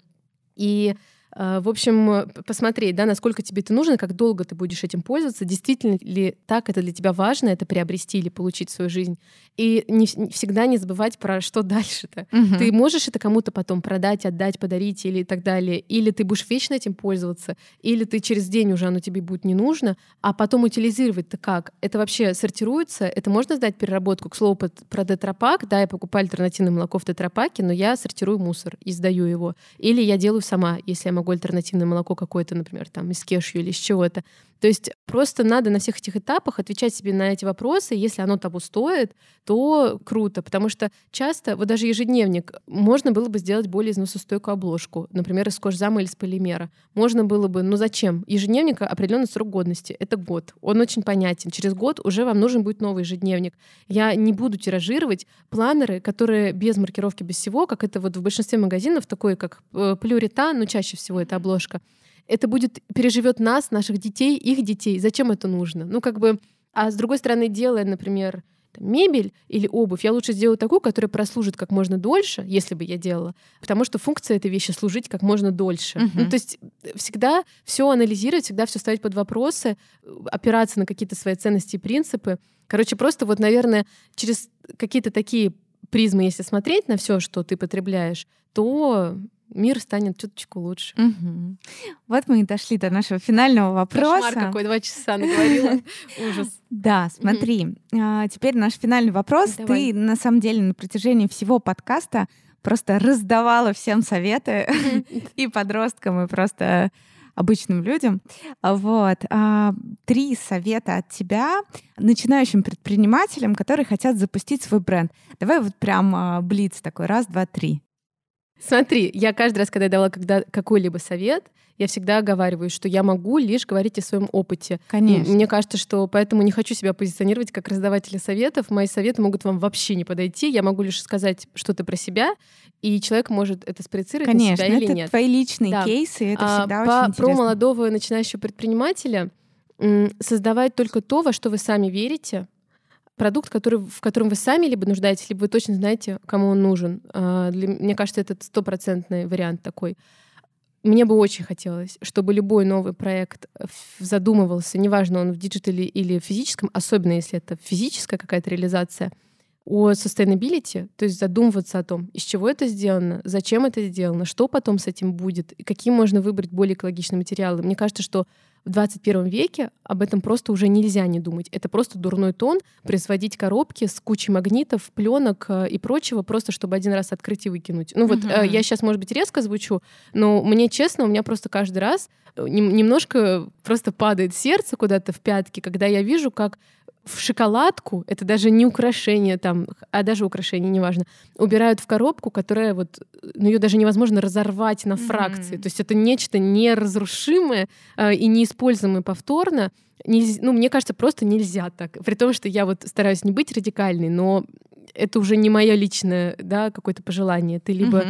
И в общем, посмотреть, да, насколько тебе это нужно, как долго ты будешь этим пользоваться, действительно ли так это для тебя важно, это приобрести или получить в свою жизнь. И не, всегда не забывать про что *laughs* дальше-то. Угу. Ты можешь это кому-то потом продать, отдать, подарить или так далее. Или ты будешь вечно этим пользоваться, или ты через день уже оно тебе будет не нужно, а потом утилизировать-то как? Это вообще сортируется? Это можно сдать переработку? К слову, про тетрапак, да, я покупаю альтернативное молоко в тетрапаке, но я сортирую мусор и сдаю его. Или я делаю сама, если я могу альтернативное молоко какое-то, например, там из кешью или из чего-то. То есть просто надо на всех этих этапах отвечать себе на эти вопросы. Если оно того стоит, то круто. Потому что часто, вот даже ежедневник, можно было бы сделать более износостойкую обложку, например, из кожзама или из полимера. Можно было бы, ну зачем? Ежедневника определенный срок годности. Это год. Он очень понятен. Через год уже вам нужен будет новый ежедневник. Я не буду тиражировать планеры, которые без маркировки, без всего, как это вот в большинстве магазинов, такой как э, плюритан, но ну, чаще всего это обложка это будет переживет нас, наших детей, их детей. Зачем это нужно? Ну, как бы, а с другой стороны, делая, например, мебель или обувь, я лучше сделаю такую, которая прослужит как можно дольше, если бы я делала, потому что функция этой вещи служить как можно дольше. Uh-huh. Ну, то есть э, всегда все анализировать, всегда все ставить под вопросы, э, опираться на какие-то свои ценности и принципы. Короче, просто вот, наверное, через какие-то такие призмы, если смотреть на все, что ты потребляешь, то мир станет чуточку лучше. Угу. Вот мы и дошли до нашего финального вопроса. Кошмар какой, два часа наговорила. *laughs* Ужас. Да, смотри. А, теперь наш финальный вопрос. Ты, на самом деле, на протяжении всего подкаста просто раздавала всем советы *laughs* и подросткам, и просто обычным людям. Вот. А, три совета от тебя начинающим предпринимателям, которые хотят запустить свой бренд. Давай вот прям а, блиц такой. Раз, два, три. Смотри, я каждый раз, когда я давала когда какой-либо совет, я всегда оговариваю, что я могу лишь говорить о своем опыте. Конечно. Мне кажется, что поэтому не хочу себя позиционировать как раздавателя советов. Мои советы могут вам вообще не подойти. Я могу лишь сказать что-то про себя, и человек может это спроецировать Конечно, на себя или это нет. твои личные да. кейсы, это а, всегда по, очень интересно. Про молодого начинающего предпринимателя создавать только то, во что вы сами верите, продукт, который, в котором вы сами либо нуждаетесь, либо вы точно знаете, кому он нужен. А, для, мне кажется, это стопроцентный вариант такой. Мне бы очень хотелось, чтобы любой новый проект задумывался, неважно, он в диджитале или в физическом, особенно если это физическая какая-то реализация, о sustainability, то есть задумываться о том, из чего это сделано, зачем это сделано, что потом с этим будет, и какие можно выбрать более экологичные материалы. Мне кажется, что в 21 веке об этом просто уже нельзя не думать. Это просто дурной тон производить коробки с кучей магнитов, пленок э, и прочего, просто чтобы один раз открыть и выкинуть. Ну вот uh-huh. я сейчас, может быть, резко звучу, но мне честно, у меня просто каждый раз э, немножко просто падает сердце куда-то в пятки, когда я вижу, как в шоколадку, это даже не украшение там, а даже украшение, неважно, убирают в коробку, которая вот, ну ее даже невозможно разорвать на фракции. Mm-hmm. То есть это нечто неразрушимое э, и неиспользуемое повторно. Нельзя, ну, мне кажется, просто нельзя так. При том, что я вот стараюсь не быть радикальной, но это уже не мое личное, да, какое-то пожелание. Ты либо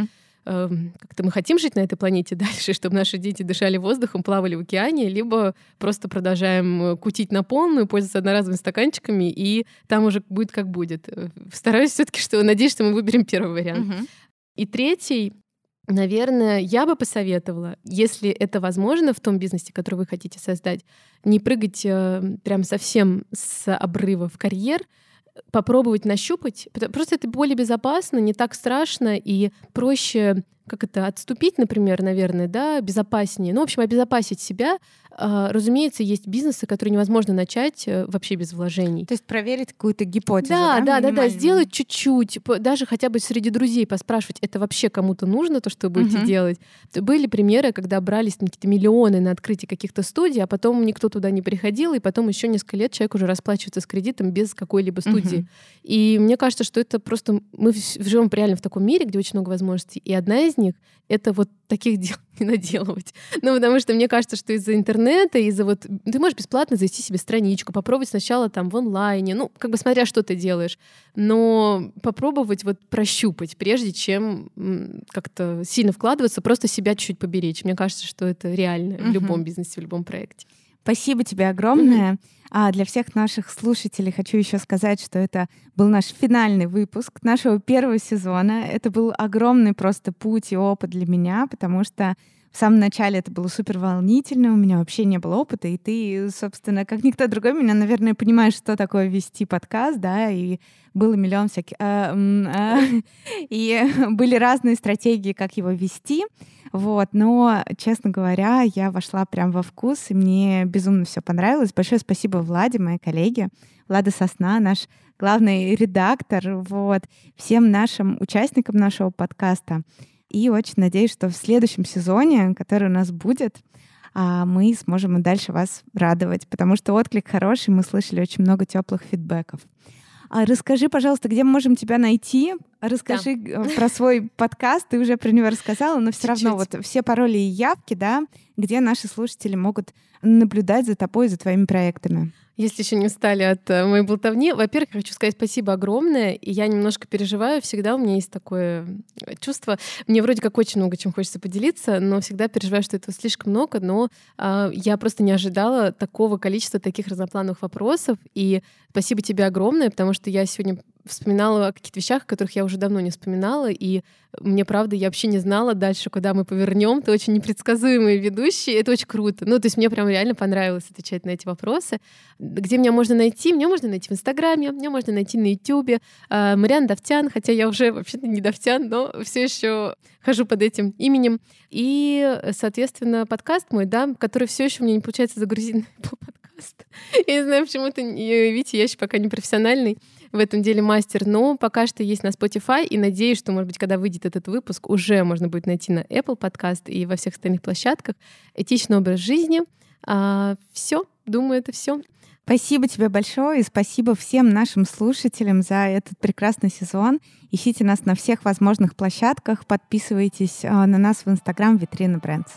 uh-huh как-то мы хотим жить на этой планете *laughs* дальше, чтобы наши дети дышали воздухом, плавали в океане, либо просто продолжаем э, кутить на полную, пользоваться одноразовыми стаканчиками, и там уже будет как будет. Э, стараюсь все таки что надеюсь, что мы выберем первый вариант. Угу. И третий, Наверное, я бы посоветовала, если это возможно в том бизнесе, который вы хотите создать, не прыгать э, прям совсем с обрыва в карьер, попробовать нащупать. Просто это более безопасно, не так страшно и проще как это, отступить, например, наверное, да, безопаснее. Ну, в общем, обезопасить себя. А, разумеется, есть бизнесы, которые невозможно начать э, вообще без вложений. То есть проверить какую-то гипотезу, да? Да, да, да, да, сделать чуть-чуть, даже хотя бы среди друзей поспрашивать, это вообще кому-то нужно, то, что вы будете uh-huh. делать. Были примеры, когда брались какие-то миллионы на открытие каких-то студий, а потом никто туда не приходил, и потом еще несколько лет человек уже расплачивается с кредитом без какой-либо студии. Uh-huh. И мне кажется, что это просто... Мы живем реально в таком мире, где очень много возможностей, и одна из них — это вот таких дел не наделывать. *laughs* Ну, потому что мне кажется, что из-за интернета, из-за вот... Ты можешь бесплатно зайти себе страничку, попробовать сначала там в онлайне, ну, как бы смотря, что ты делаешь, но попробовать вот прощупать, прежде чем как-то сильно вкладываться, просто себя чуть-чуть поберечь. Мне кажется, что это реально в любом бизнесе, в любом проекте. Спасибо тебе огромное. А для всех наших слушателей хочу еще сказать, что это был наш финальный выпуск нашего первого сезона. Это был огромный просто путь и опыт для меня, потому что в самом начале это было супер волнительно, у меня вообще не было опыта, и ты, собственно, как никто другой, меня, наверное, понимаешь, что такое вести подкаст, да, и было миллион всяких... А, а, *laughs* и *laughs* были разные стратегии, как его вести. Вот, но, честно говоря, я вошла прям во вкус, и мне безумно все понравилось. Большое спасибо Владе, моей коллеге. Влада Сосна, наш главный редактор, вот, всем нашим участникам нашего подкаста. И очень надеюсь, что в следующем сезоне, который у нас будет, а, мы сможем и дальше вас радовать, потому что отклик хороший, мы слышали очень много теплых фидбэков. А расскажи, пожалуйста, где мы можем тебя найти? Расскажи да. Э, про свой подкаст, ты уже про него рассказала, но все равно вот все пароли и явки, да, где наши слушатели могут наблюдать за тобой и за твоими проектами. Если еще не устали от э, моей болтовни, во-первых, хочу сказать спасибо огромное. И я немножко переживаю. Всегда у меня есть такое э, чувство. Мне вроде как очень много чем хочется поделиться, но всегда переживаю, что этого слишком много. Но э, я просто не ожидала такого количества таких разноплановых вопросов. И спасибо тебе огромное, потому что я сегодня вспоминала о каких-то вещах, о которых я уже давно не вспоминала, и мне, правда, я вообще не знала дальше, куда мы повернем. Ты очень непредсказуемый ведущий, это очень круто. Ну, то есть мне прям реально понравилось отвечать на эти вопросы. Где меня можно найти? Меня можно найти в Инстаграме, меня можно найти на Ютубе. А, Мариан Давтян, хотя я уже вообще-то не Давтян, но все еще хожу под этим именем. И, соответственно, подкаст мой, да, который все еще меня не получается загрузить на подкаст. *laughs* Я не знаю, почему-то, видите, я еще пока не профессиональный в этом деле мастер, но пока что есть на Spotify, и надеюсь, что, может быть, когда выйдет этот выпуск, уже можно будет найти на Apple Podcast и во всех остальных площадках. Этичный образ жизни. А, все, думаю, это все. Спасибо тебе большое и спасибо всем нашим слушателям за этот прекрасный сезон. Ищите нас на всех возможных площадках, подписывайтесь а, на нас в Instagram Витрина Брендс.